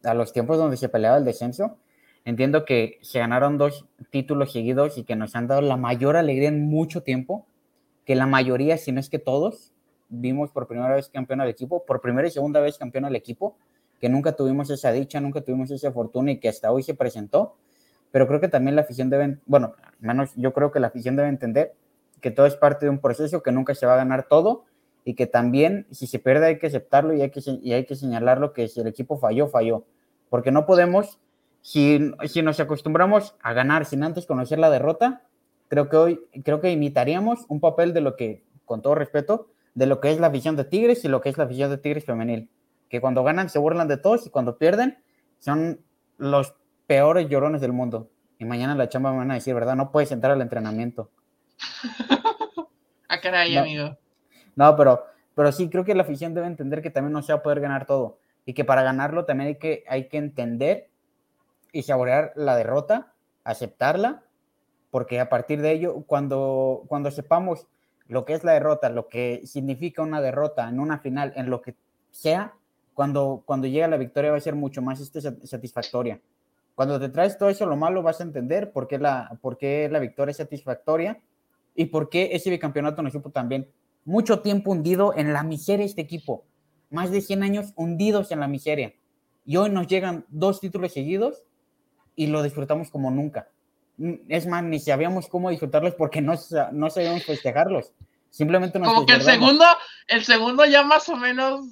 a los tiempos donde se peleaba el descenso Entiendo que se ganaron dos títulos seguidos y que nos han dado la mayor alegría en mucho tiempo, que la mayoría, si no es que todos, vimos por primera vez campeón al equipo, por primera y segunda vez campeón al equipo, que nunca tuvimos esa dicha, nunca tuvimos esa fortuna y que hasta hoy se presentó. Pero creo que también la afición debe, bueno, menos yo creo que la afición debe entender que todo es parte de un proceso, que nunca se va a ganar todo y que también si se pierde hay que aceptarlo y hay que, y hay que señalarlo que si el equipo falló, falló. Porque no podemos, si, si nos acostumbramos a ganar sin antes conocer la derrota, creo que hoy, creo que imitaríamos un papel de lo que, con todo respeto, de lo que es la afición de Tigres y lo que es la afición de Tigres femenil. Que cuando ganan se burlan de todos y cuando pierden son los peores llorones del mundo. Y mañana la chamba me van a decir, ¿verdad? No puedes entrar al entrenamiento. ah, caray, amigo. No, pero, pero sí, creo que la afición debe entender que también no se va a poder ganar todo. Y que para ganarlo también hay que, hay que entender y saborear la derrota, aceptarla, porque a partir de ello, cuando, cuando sepamos lo que es la derrota, lo que significa una derrota en una final, en lo que sea, cuando, cuando llega la victoria va a ser mucho más este, satisfactoria. Cuando te traes todo eso, lo malo, vas a entender por qué la, por qué la victoria es satisfactoria y por qué ese bicampeonato nos supo también. Mucho tiempo hundido en la miseria este equipo. Más de 100 años hundidos en la miseria. Y hoy nos llegan dos títulos seguidos y lo disfrutamos como nunca. Mm, es más, ni sabíamos cómo disfrutarlos porque no, no sabíamos festejarlos. Simplemente nos Como que el segundo, el segundo ya más o menos.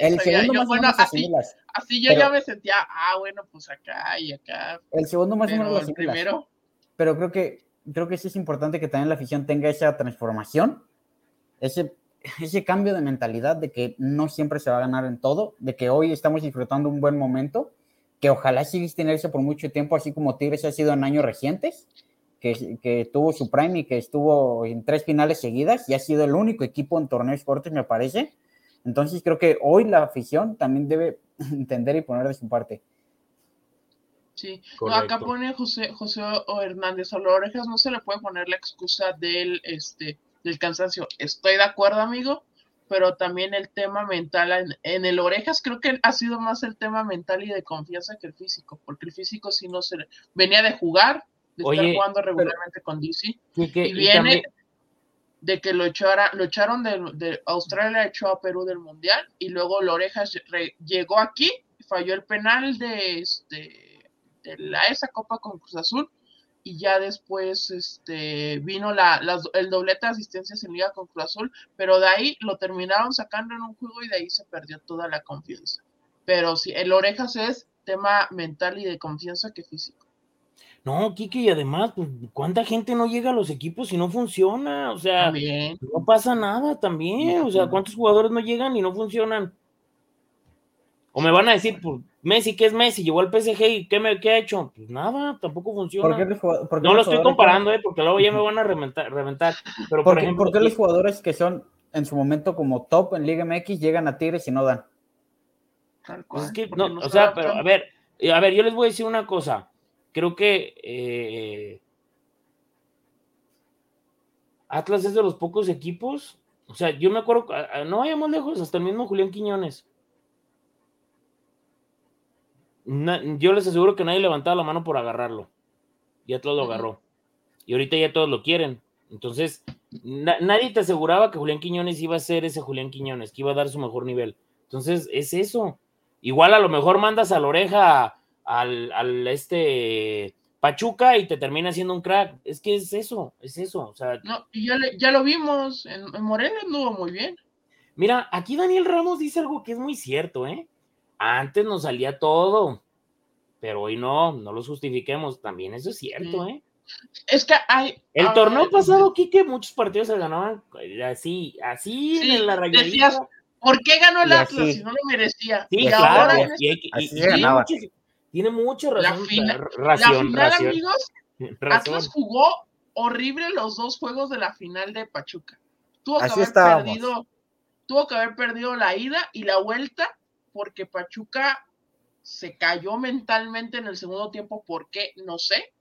el segundo más o menos así, así yo ya me sentía, ah, bueno, pues acá y acá. El segundo más o menos lo primero. Pero creo que, creo que sí es importante que también la afición tenga esa transformación, ese, ese cambio de mentalidad de que no siempre se va a ganar en todo, de que hoy estamos disfrutando un buen momento que ojalá siga tenerse por mucho tiempo, así como Tigres ha sido en años recientes, que, que, tuvo su prime y que estuvo en tres finales seguidas y ha sido el único equipo en torneos cortos, me parece. Entonces creo que hoy la afición también debe entender y poner de su parte. Sí, acá pone José, José Hernández, a orejas no se le puede poner la excusa del, este, del cansancio. Estoy de acuerdo, amigo, pero también el tema mental en, el orejas creo que ha sido más el tema mental y de confianza que el físico, porque el físico sí no se venía de jugar, de estar jugando regularmente con DC y, viene de que lo echara, lo echaron de, Australia echó a Perú del mundial y luego el orejas llegó aquí falló el penal de este de la esa copa con Cruz Azul y ya después este, vino la, el doblete de asistencias en Liga con Cruz Azul, pero de ahí lo terminaron sacando en un juego y de ahí se perdió toda la confianza. Pero sí, el Orejas es tema mental y de confianza que físico. No, Kike, y además, pues, ¿cuánta gente no llega a los equipos y no funciona? O sea, no pasa nada también. O sea, ¿cuántos jugadores no llegan y no funcionan? O me van a decir, pues, Messi, ¿qué es Messi? Llegó al PSG y ¿qué, me, qué ha hecho? Pues nada, tampoco funciona. no lo estoy comparando, eh, porque luego ya me van a reventar. reventar. Pero, por, ejemplo, ¿por qué los jugadores que son en su momento como top en Liga MX llegan a Tigres y no dan? Pues es que, no, o sea, pero a ver, eh, a ver, yo les voy a decir una cosa. Creo que eh, Atlas es de los pocos equipos. O sea, yo me acuerdo, no vayamos lejos, hasta el mismo Julián Quiñones yo les aseguro que nadie levantaba la mano por agarrarlo. Ya todos lo agarró. Y ahorita ya todos lo quieren. Entonces, nadie te aseguraba que Julián Quiñones iba a ser ese Julián Quiñones, que iba a dar su mejor nivel. Entonces, es eso. Igual a lo mejor mandas a la oreja al, este Pachuca y te termina siendo un crack. Es que es eso, es eso. O sea, no, y ya, ya lo vimos, en, en Morelia anduvo muy bien. Mira, aquí Daniel Ramos dice algo que es muy cierto, ¿eh? Antes nos salía todo, pero hoy no, no lo justifiquemos. También eso es cierto, ¿eh? Es que hay. El torneo pasado, Kike, muchos partidos se ganaban así, así en la rayadita. Decías, ¿por qué ganó el Atlas si no lo merecía? Sí, claro. tiene mucha razón. La, final, ración, la final amigos, Atlas jugó horrible los dos juegos de la final de Pachuca. Tuvo que haber perdido, tuvo que haber perdido la ida y la vuelta porque Pachuca se cayó mentalmente en el segundo tiempo, ¿por qué? No sé.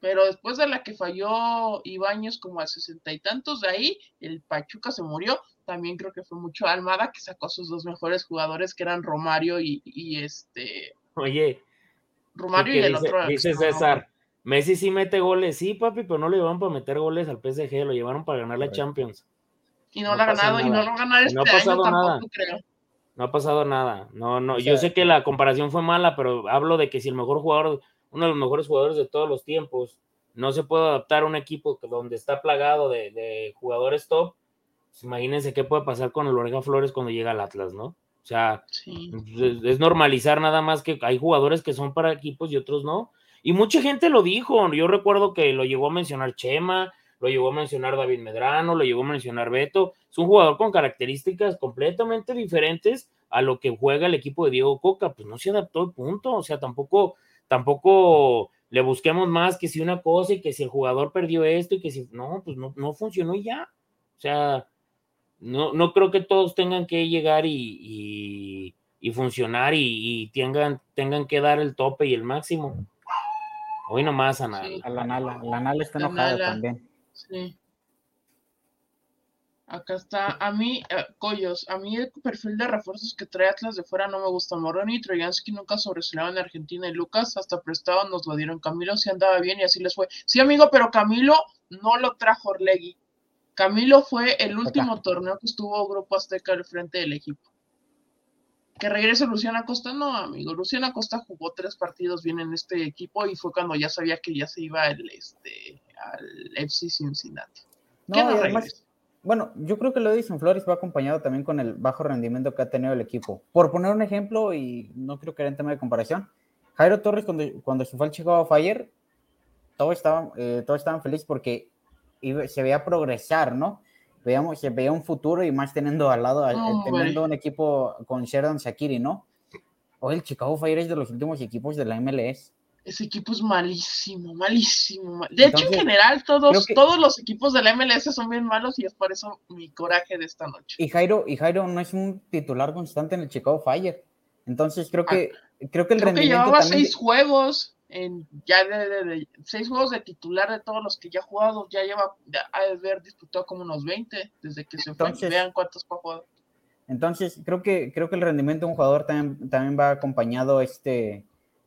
Pero después de la que falló Ibáñez como a sesenta y tantos de ahí, el Pachuca se murió. También creo que fue mucho Almada que sacó a sus dos mejores jugadores, que eran Romario y, este. Oye, Romario y, el otro. Dice César, Messi sí mete goles, sí, papi, pero no le llevaron para meter goles al PSG, lo llevaron para ganar la Champions. Y no, lo ha ganado, y no lo ganado este no ha pasado nada. No ha pasado nada. No, no, yo sé que la comparación fue mala, pero hablo de que si el mejor jugador, uno de los mejores jugadores de todos los tiempos, no se puede adaptar a un equipo donde está plagado de, jugadores top, pues imagínense qué puede pasar con el Oreja Flores cuando llega al Atlas, ¿no? O sea, es, normalizar nada más que hay jugadores que son para equipos y otros no. Y mucha gente lo dijo. Yo recuerdo que lo llegó a mencionar Chema, lo llegó a mencionar David Medrano, lo llegó a mencionar Beto. Es un jugador con características completamente diferentes a lo que juega el equipo de Diego Coca. Pues no se adaptó el punto, o sea, tampoco, tampoco le busquemos más que si una cosa y que si el jugador perdió esto y que si no, pues no, no funcionó y ya. O sea, no, no creo que todos tengan que llegar y, y, funcionar y, tengan, tengan que dar el tope y el máximo. Hoy nomás a Nala. A la Nala, la Nala está enojada también. Sí. Acá está. A mí, eh, Collos, a mí el perfil de refuerzos que trae Atlas de fuera no me gusta. Moroni y Troyansky nunca sobresalieron en Argentina y Lucas hasta prestado nos lo dieron. Camilo sí andaba bien y así les fue. Sí, amigo, pero Camilo no lo trajo Orlegui. Camilo fue el último torneo que estuvo Grupo Azteca al frente del equipo. Que regrese Luciana Costa, no, amigo. Luciana Costa jugó tres partidos bien en este equipo y fue cuando ya sabía que ya se iba el, este, al FC Cincinnati. No, bueno, yo creo que lo de Edison Flores va acompañado también con el bajo rendimiento que ha tenido el equipo. Por poner un ejemplo, y no creo que era en tema de comparación, Jairo Torres, cuando, cuando se fue al Chicago Fire, todos estaban, eh, todos estaban felices porque se veía progresar, ¿no? Veíamos, se veía un futuro y más teniendo al lado, eh, teniendo un equipo con Sheridan Shakiri, ¿no? Hoy el Chicago Fire es de los últimos equipos de la MLS ese equipo es malísimo, malísimo. De hecho, en general, todos, todos los equipos de la MLS son bien malos y es por eso mi coraje de esta noche. Y Jairo, y Jairo no es un titular constante en el Chicago Fire. Entonces creo que, ah, creo que el creo Que llevaba seis juegos, en, ya de, seis juegos de titular de todos los que ya ha jugado, ya lleva, a haber disputado como unos 20 desde que se fue. Vean cuántos ha jugado. Entonces, creo que, creo que el rendimiento de un jugador también, también va acompañado este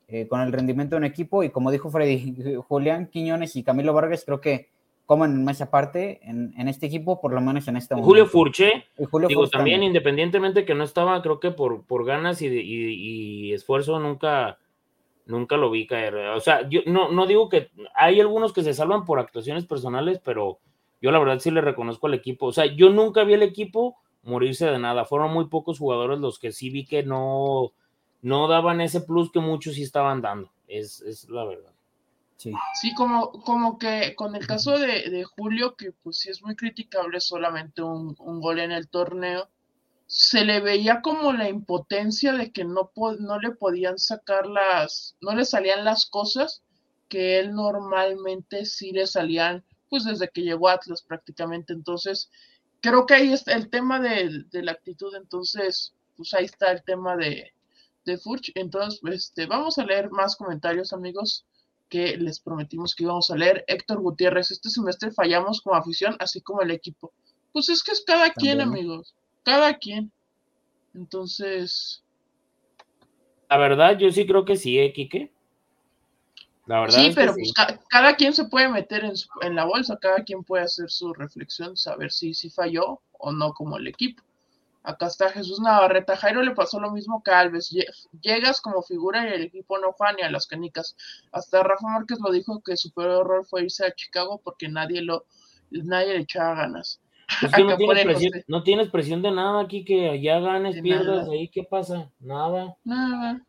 eh, con el rendimiento de un equipo y como dijo Freddy, Julián Quiñones y Camilo Vargas creo que comen más aparte en, en, este equipo, por lo menos en este momento. Julio Furché, digo, también, independientemente que no estaba, creo que por, por ganas y, y, esfuerzo nunca, nunca lo vi caer. O sea, yo no, no digo que hay algunos que se salvan por actuaciones personales, pero yo la verdad sí le reconozco al equipo. O sea, yo nunca vi al equipo morirse de nada. Fueron muy pocos jugadores los que sí vi que no no daban ese plus que muchos sí estaban dando, es, es la verdad. Sí. sí, como, como que con el caso de, de, Julio, que pues sí es muy criticable solamente un, un, gol en el torneo, se le veía como la impotencia de que no, no le podían sacar las, no le salían las cosas que él normalmente sí le salían, pues desde que llegó a Atlas prácticamente. Entonces, creo que ahí está el tema de, de la actitud, entonces, pues ahí está el tema de, de Furch. Entonces, este, vamos a leer más comentarios, amigos, que les prometimos que íbamos a leer. Héctor Gutiérrez, este semestre fallamos como afición, así como el equipo. Pues es que es cada quien, amigos, cada quien. Entonces. La verdad, yo sí creo que sí, ¿eh, Quique? La verdad sí, pero pues cada quien se puede meter en, en, la bolsa, cada quien puede hacer su reflexión, saber si, si falló o no como el equipo. Acá está Jesús Navarreta. Jairo le pasó lo mismo que Alves. Llegas como figura y el equipo no juega ni a las canicas. Hasta Rafa Márquez lo dijo que su peor error fue irse a Chicago porque nadie lo nadie le echaba ganas. Es que no, tienes presión, de nada aquí, que allá ganes, pierdas, ahí, ¿qué pasa? Nada. Nada.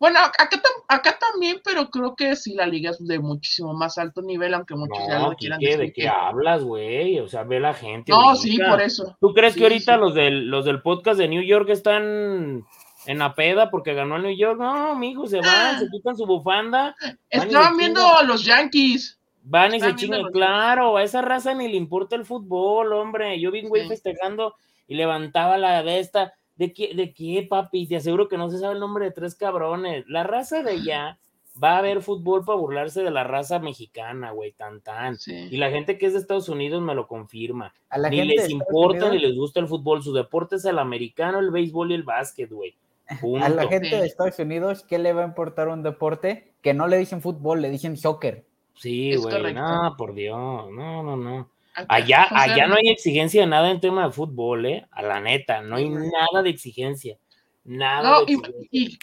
Bueno, acá, acá también, pero creo que sí la liga es de muchísimo más alto nivel, aunque muchos ya lo quieran decir. ¿De qué hablas, güey? O sea, ve la gente. No, sí, por eso. ¿Tú crees que ahorita los, del, los del podcast de New York están en la peda porque ganó el New York? No, mijo, se van, se quitan su bufanda. Estaban viendo a los Yankees. Van y se chingan, claro, a esa raza ni le importa el fútbol, hombre. Yo vi un güey festejando y levantaba la de esta ¿De qué, ¿De qué, papi? Te aseguro que no se sabe el nombre de tres cabrones. La raza de allá va a ver fútbol para burlarse de la raza mexicana, güey, tan tan. Y la gente que es de Estados Unidos me lo confirma. ni les importa ni les gusta el fútbol. Su deporte es el americano, el béisbol y el básquet, güey. A la gente de Estados Unidos, ¿qué le va a importar un deporte que no le dicen fútbol, le dicen soccer? Sí, güey, no, por Dios, no, no, no. Allá, allá no hay exigencia de nada en tema de fútbol, ¿eh? A la neta, no hay nada de exigencia. Nada. de exigencia. Y,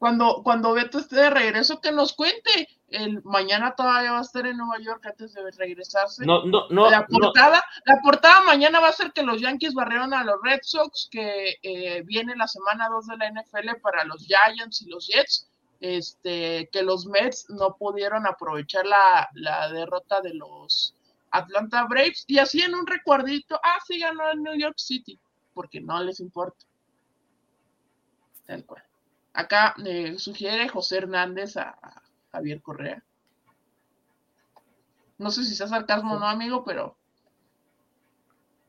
cuando, cuando Beto esté de regreso, que nos cuente. El, mañana todavía va a estar en Nueva York antes de regresarse. No, no, no. La portada, La portada mañana va a ser que los Yankees barrieron a los Red Sox, que eh, viene la semana 2 de la NFL para los Giants y los Jets. Este, que los Mets no pudieron aprovechar la, la derrota de los Atlanta Braves y así en un recuerdito, ah, sí ganó el New York City, porque no les importa. Tal cual. Acá eh, sugiere José Hernández a, Javier Correa. No sé si sea sarcasmo o no, amigo, pero.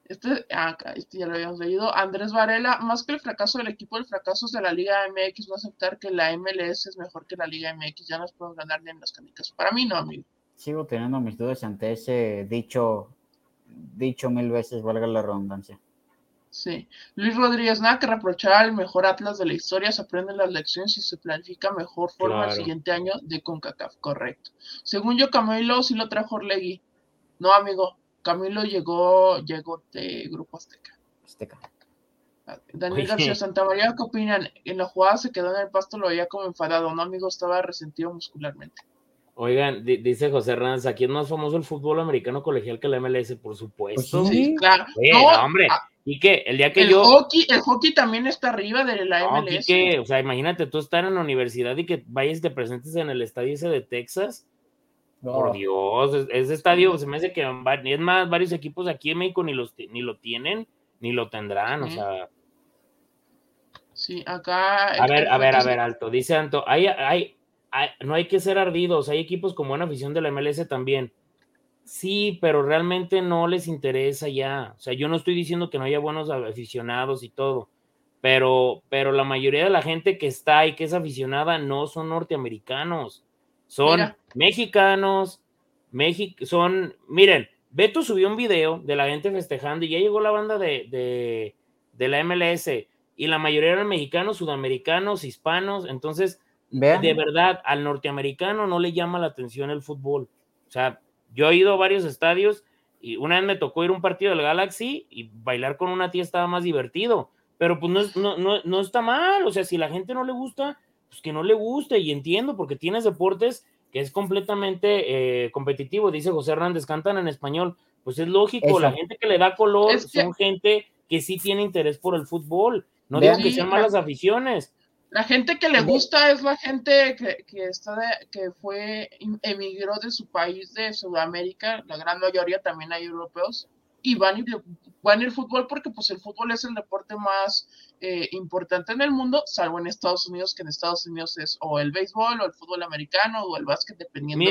Este, acá, este ya lo habíamos leído. Andrés Varela, más que el fracaso del equipo, el fracaso de la Liga MX a aceptar que la MLS es mejor que la Liga MX. Ya nos podemos ganar ni en las canicas. Para mí no, amigo. Sigo teniendo mis dudas ante ese dicho, dicho mil veces, valga la redundancia. Sí. Luis Rodríguez, nada que reprochar al mejor Atlas de la historia, se aprenden las lecciones y se planifica mejor forma el siguiente año de CONCACAF, correcto. Según yo, Camilo sí lo trajo Orlegui. No, amigo, Camilo llegó, llegó de Grupo Azteca. Azteca. Daniel García Santa María, ¿qué opinan? En la jugada se quedó en el pasto, lo veía como enfadado, ¿no, amigo? Estaba resentido muscularmente. Oigan, dice José Hernández, aquí es más famoso el fútbol americano colegial que la MLS, por supuesto. Pues sí, claro. hombre, ah, ¿Y qué? El día que el yo. Hockey, el hockey también está arriba de la MLS. o sea, imagínate tú estar en la universidad y que vayas y te presentes en el estadio ese de Texas. Por Dios, ese estadio se me hace que es más, varios equipos aquí en México ni, los, ni lo tienen, ni lo tendrán, o sea. Sí, acá. A ver, a ver, a ver, alto. Dice Anto, hay, hay, no hay que ser ardidos, hay equipos con buena afición de la MLS también. Sí, pero realmente no les interesa ya. O sea, yo no estoy diciendo que no haya buenos aficionados y todo, pero, pero la mayoría de la gente que está y que es aficionada no son norteamericanos, son mexicanos, México, son, miren, Beto subió un video de la gente festejando y ya llegó la banda de, de, de la MLS y la mayoría eran mexicanos, sudamericanos, hispanos, entonces, de verdad, al norteamericano no le llama la atención el fútbol. O sea, yo he ido a varios estadios y una vez me tocó ir a un partido del Galaxy y bailar con una tía estaba más divertido. Pero pues no, no, no, está mal, o sea, si la gente no le gusta, pues que no le guste. Y entiendo porque tienes deportes que es completamente eh, competitivo, dice José Hernández, cantan en español, pues es lógico, la gente que le da color son gente que sí tiene interés por el fútbol, no digo que sean malas aficiones, la gente que le gusta es la gente que, que está que fue, emigró de su país de Sudamérica, la gran mayoría también hay europeos, y van y van a ir fútbol porque pues el fútbol es el deporte más eh, importante en el mundo, salvo en Estados Unidos, que en Estados Unidos es o el béisbol o el fútbol americano o el básquet, dependiendo.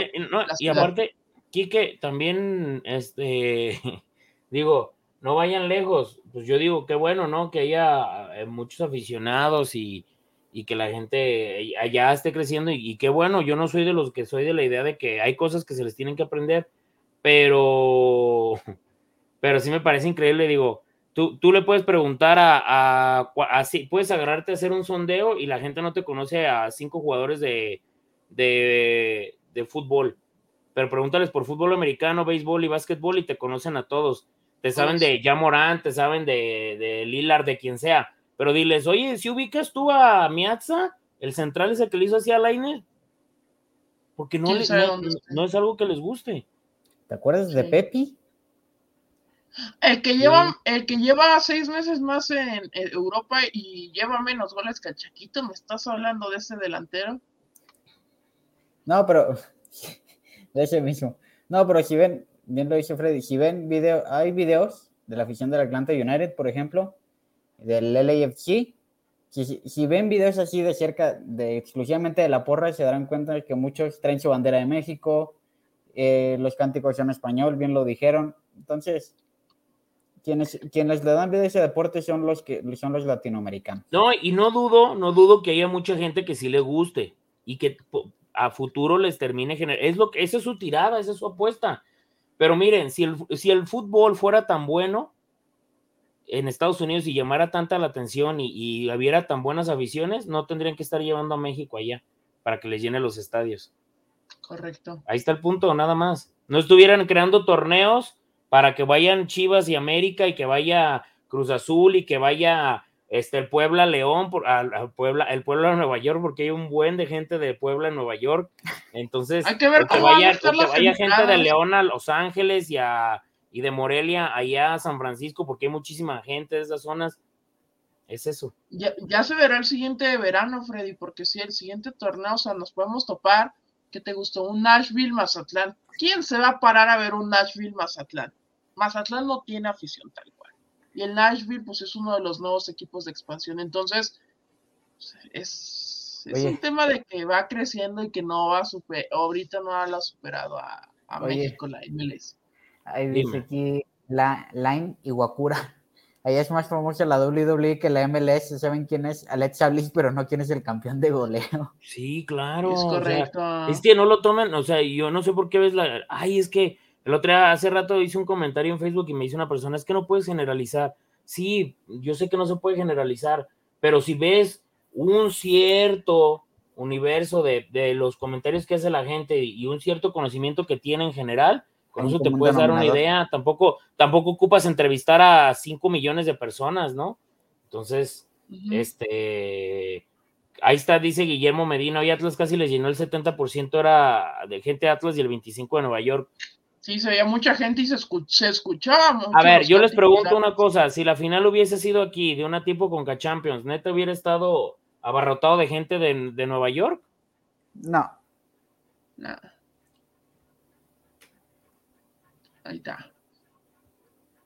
y aparte, Quique, también, este, digo, no vayan lejos, pues yo digo, qué bueno, ¿no? Que haya eh, muchos aficionados y, y que la gente allá esté creciendo y, qué bueno, yo no soy de los que soy de la idea de que hay cosas que se les tienen que aprender, pero, pero sí me parece increíble, digo, tú, tú le puedes preguntar a, a, puedes agarrarte a hacer un sondeo y la gente no te conoce a cinco jugadores de, de, de fútbol, pero pregúntales por fútbol americano, béisbol y básquetbol y te conocen a todos, te saben de Jamorant, te saben de, de Lillard, de quien sea, pero diles, oye, si ubicas tú a Miatza, el central es el que le hizo así a Lainer, porque no, no, es algo que les guste. ¿Te acuerdas de Pepi? El que lleva, el que lleva seis meses más en, Europa y lleva menos goles que el Chaquito, ¿me estás hablando de ese delantero? No, pero de ese mismo. No, pero si ven, bien lo dice Freddy, si ven video, hay videos de la afición del Atlanta United, por ejemplo, del LAFC. Si, si, ven videos así de cerca, de exclusivamente de la porra, se darán cuenta de que muchos traen su bandera de México, eh, los cánticos son español, bien lo dijeron. Entonces, quienes, quienes le dan vida a ese deporte son los que son los latinoamericanos. No, y no dudo, no dudo que haya mucha gente que sí le guste y que a futuro les termine generando. Es lo que, esa es su tirada, esa es su apuesta. Pero miren, si el, si el fútbol fuera tan bueno, en Estados Unidos y llamara tanta la atención y, y hubiera tan buenas aficiones, no tendrían que estar llevando a México allá para que les llene los estadios. Correcto. Ahí está el punto, nada más. No estuvieran creando torneos para que vayan Chivas y América y que vaya Cruz Azul y que vaya este, el Puebla León, por, Puebla, el Puebla de Nueva York, porque hay un buen de gente de Puebla en Nueva York. Entonces, hay que ver que vaya, que vaya gente de León a Los Ángeles y, a, y de Morelia allá a San Francisco, porque hay muchísima gente de esas zonas. Es eso. Ya, ya se verá el siguiente verano, Freddy, porque si el siguiente torneo, o sea, nos podemos topar. ¿Qué te gustó? Un Nashville Mazatlán. ¿Quién se va a parar a ver un Nashville Mazatlán? Mazatlán no tiene afición tal cual. Y el Nashville, pues es uno de los nuevos equipos de expansión. Entonces, es, es un tema de que va creciendo y que no va a superar, ahorita no ha superado a, a México, la MLS. Ahí dice aquí la Line Iwakura. Ahí es más famosa la WWE que la MLS. ¿Saben quién es? Alexa Bliss, pero no quién es el campeón de goleo. Sí, claro. Es correcto. O sea, es que no lo tomen, o sea, yo no sé por qué ves la. Ay, es que el otro día, hace rato hice un comentario en Facebook y me dice una persona, es que no puedes generalizar. Sí, yo sé que no se puede generalizar, pero si ves un cierto universo de, de los comentarios que hace la gente y un cierto conocimiento que tiene en general, con eso te puedes dar una idea. Tampoco, tampoco ocupas entrevistar a 5 millones de personas, ¿no? Entonces, uh -huh. este, ahí está, dice Guillermo Medina, hoy Atlas casi les llenó el 70% era de gente de Atlas y el 25% de Nueva York. Sí, se veía mucha gente y se, escuch se escuchaba mucho. A ver, yo les pregunto una cosa, si la final hubiese sido aquí, de una tipo con K-Champions, ¿neta hubiera estado abarrotado de gente de, de Nueva York? No. No. Ahí está.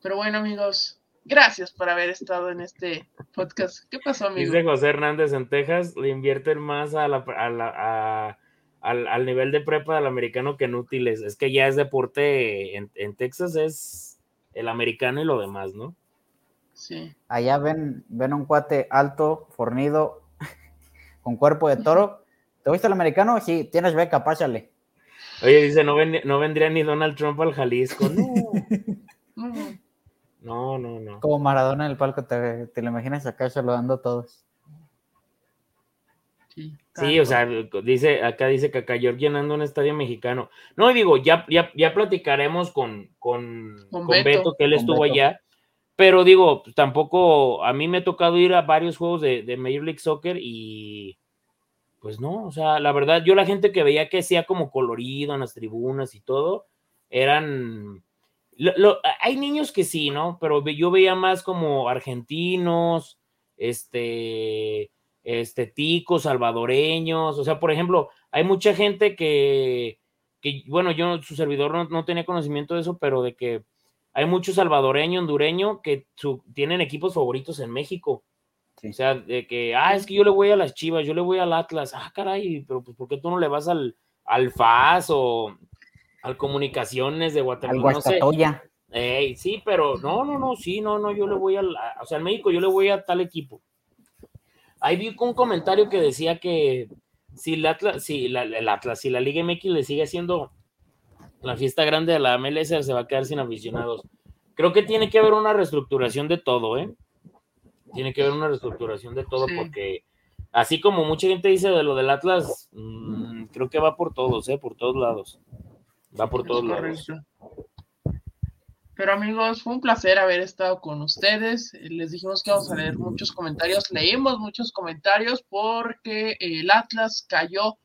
Pero bueno, amigos, gracias por haber estado en este podcast. ¿Qué pasó, amigo? Dice José Hernández en Texas, le invierten más a la, a la a, al, al, nivel de prepa del americano que en útiles. Es que ya es deporte en, en, Texas, es el americano y lo demás, ¿no? Sí. Allá ven, ven un cuate alto, fornido, con cuerpo de toro. ¿Te gusta el americano? Sí, tienes beca, pásale. Oye, dice, no, ven, no vendría ni Donald Trump al Jalisco. No. no, no, no. Como Maradona en el palco, te, te lo imaginas acá saludando a todos. Sí, sí, o sea, dice, acá dice Cacayor llenando un estadio mexicano. No, digo, ya, ya, ya platicaremos con, con, Con con Beto, Beto. que él Con estuvo Beto. allá. Pero digo, tampoco, a mí me ha tocado ir a varios juegos de, de Major League Soccer y pues no, o sea, la verdad, yo la gente que veía que sea como colorido en las tribunas y todo, eran, lo- hay niños que sí, ¿no? Pero yo veía más como argentinos, este, este, ticos, salvadoreños, o sea, por ejemplo, hay mucha gente que, que bueno, yo, su servidor no, no tenía conocimiento de eso, pero de que hay mucho salvadoreño, hondureño, que su- tienen equipos favoritos en México. Sí. O sea, de que, ah, es que yo le voy a las Chivas, yo le voy al Atlas. Ah, caray, pero pues, ¿por qué tú no le vas al, al FAS o al Comunicaciones de Guatemala? Al No sé. Ey, sí, pero no, no, no, sí, no, no, yo le voy al, a- o sea, en México yo le voy a tal equipo. Ahí vi un comentario que decía que si el Atlas, si la, el Atlas, si la Liga MX le sigue haciendo la fiesta grande de la MLS, se va a quedar sin aficionados. Creo que tiene que haber una reestructuración de todo, ¿eh? Tiene que haber una reestructuración de todo Sí. porque así como mucha gente dice de lo del Atlas, mm, creo que va por todos, ¿eh? Por todos lados. Va por Es todos lados. Pero amigos, fue un placer haber estado con ustedes. Eh, Les dijimos que vamos a leer muchos comentarios. Leímos muchos comentarios porque el Atlas cayó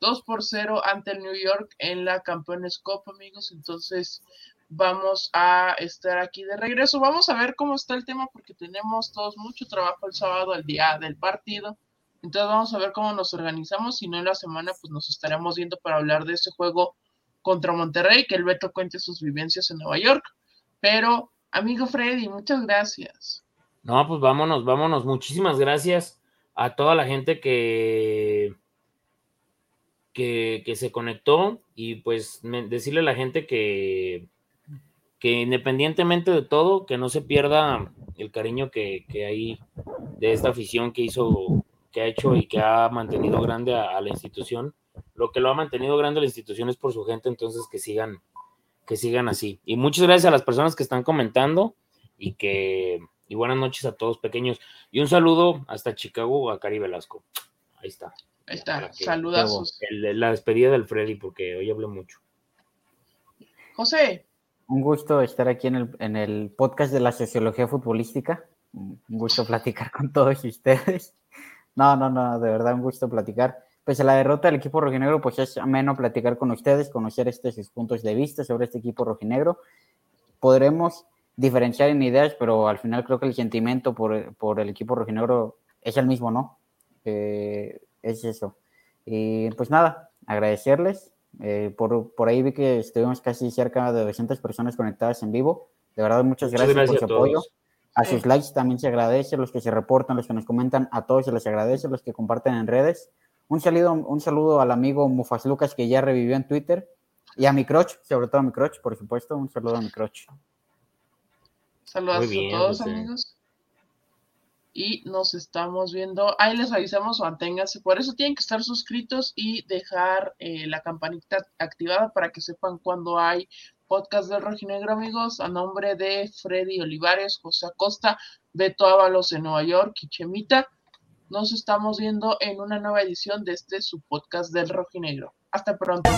2 por 0 ante el New York en la Campeones Cup, amigos. Entonces vamos a estar aquí de regreso. Vamos a ver cómo está el tema porque tenemos todos mucho trabajo el sábado, el día del partido. Entonces vamos a ver cómo nos organizamos. Si no en la semana, pues nos estaremos viendo para hablar de ese juego contra Monterrey, que el Beto cuente sus vivencias en Nueva York. Pero, amigo Freddy, muchas gracias. No, pues vámonos, vámonos. Muchísimas gracias a toda la gente que, que, que se conectó y pues decirle a la gente que, que independientemente de todo, que no se pierda el cariño que, que hay de esta afición que hizo, que ha hecho y que ha mantenido grande a, a la institución. Lo que lo ha mantenido grande a la institución es por su gente, entonces que sigan, que sigan así. Y muchas gracias a las personas que están comentando y que, Y buenas noches a todos pequeños. Y un saludo hasta Chicago a Cari Velasco. Ahí está. Ahí está. Saludazos. la despedida del Freddy, porque hoy hablé mucho. José. Un gusto estar aquí en el, en el podcast de la sociología futbolística. Un gusto platicar con todos ustedes. No, no, no, de verdad un gusto platicar. Pues a la derrota del equipo rojinegro, pues es ameno platicar con ustedes, conocer estos sus puntos de vista sobre este equipo rojinegro. Podremos diferenciar en ideas, pero al final creo que el sentimiento por, por el equipo rojinegro es el mismo, ¿no? Eh, es eso. Y pues nada, agradecerles. Eh, por, por ahí vi que estuvimos casi cerca de 200 personas conectadas en vivo. De verdad, muchas gracias, por su apoyo. A sus likes también se agradece, los que se reportan, los que nos comentan, a todos se les agradece, los que comparten en redes. Un saludo, un saludo al amigo Mufas Lucas que ya revivió en Twitter y a mi crotch, sobre todo a mi crotch, por supuesto. Un saludo a mi crotch. Saludos a todos, amigos. Y nos estamos viendo. Ahí les avisamos, manténganse. Por eso tienen que estar suscritos y dejar eh, la campanita activada para que sepan cuando hay podcast del Rojinegro, amigos, a nombre de Freddy Olivares, José Acosta, Beto Ábalos en Nueva York y. Nos estamos viendo en una nueva edición de este su podcast del Rojinegro. Hasta pronto.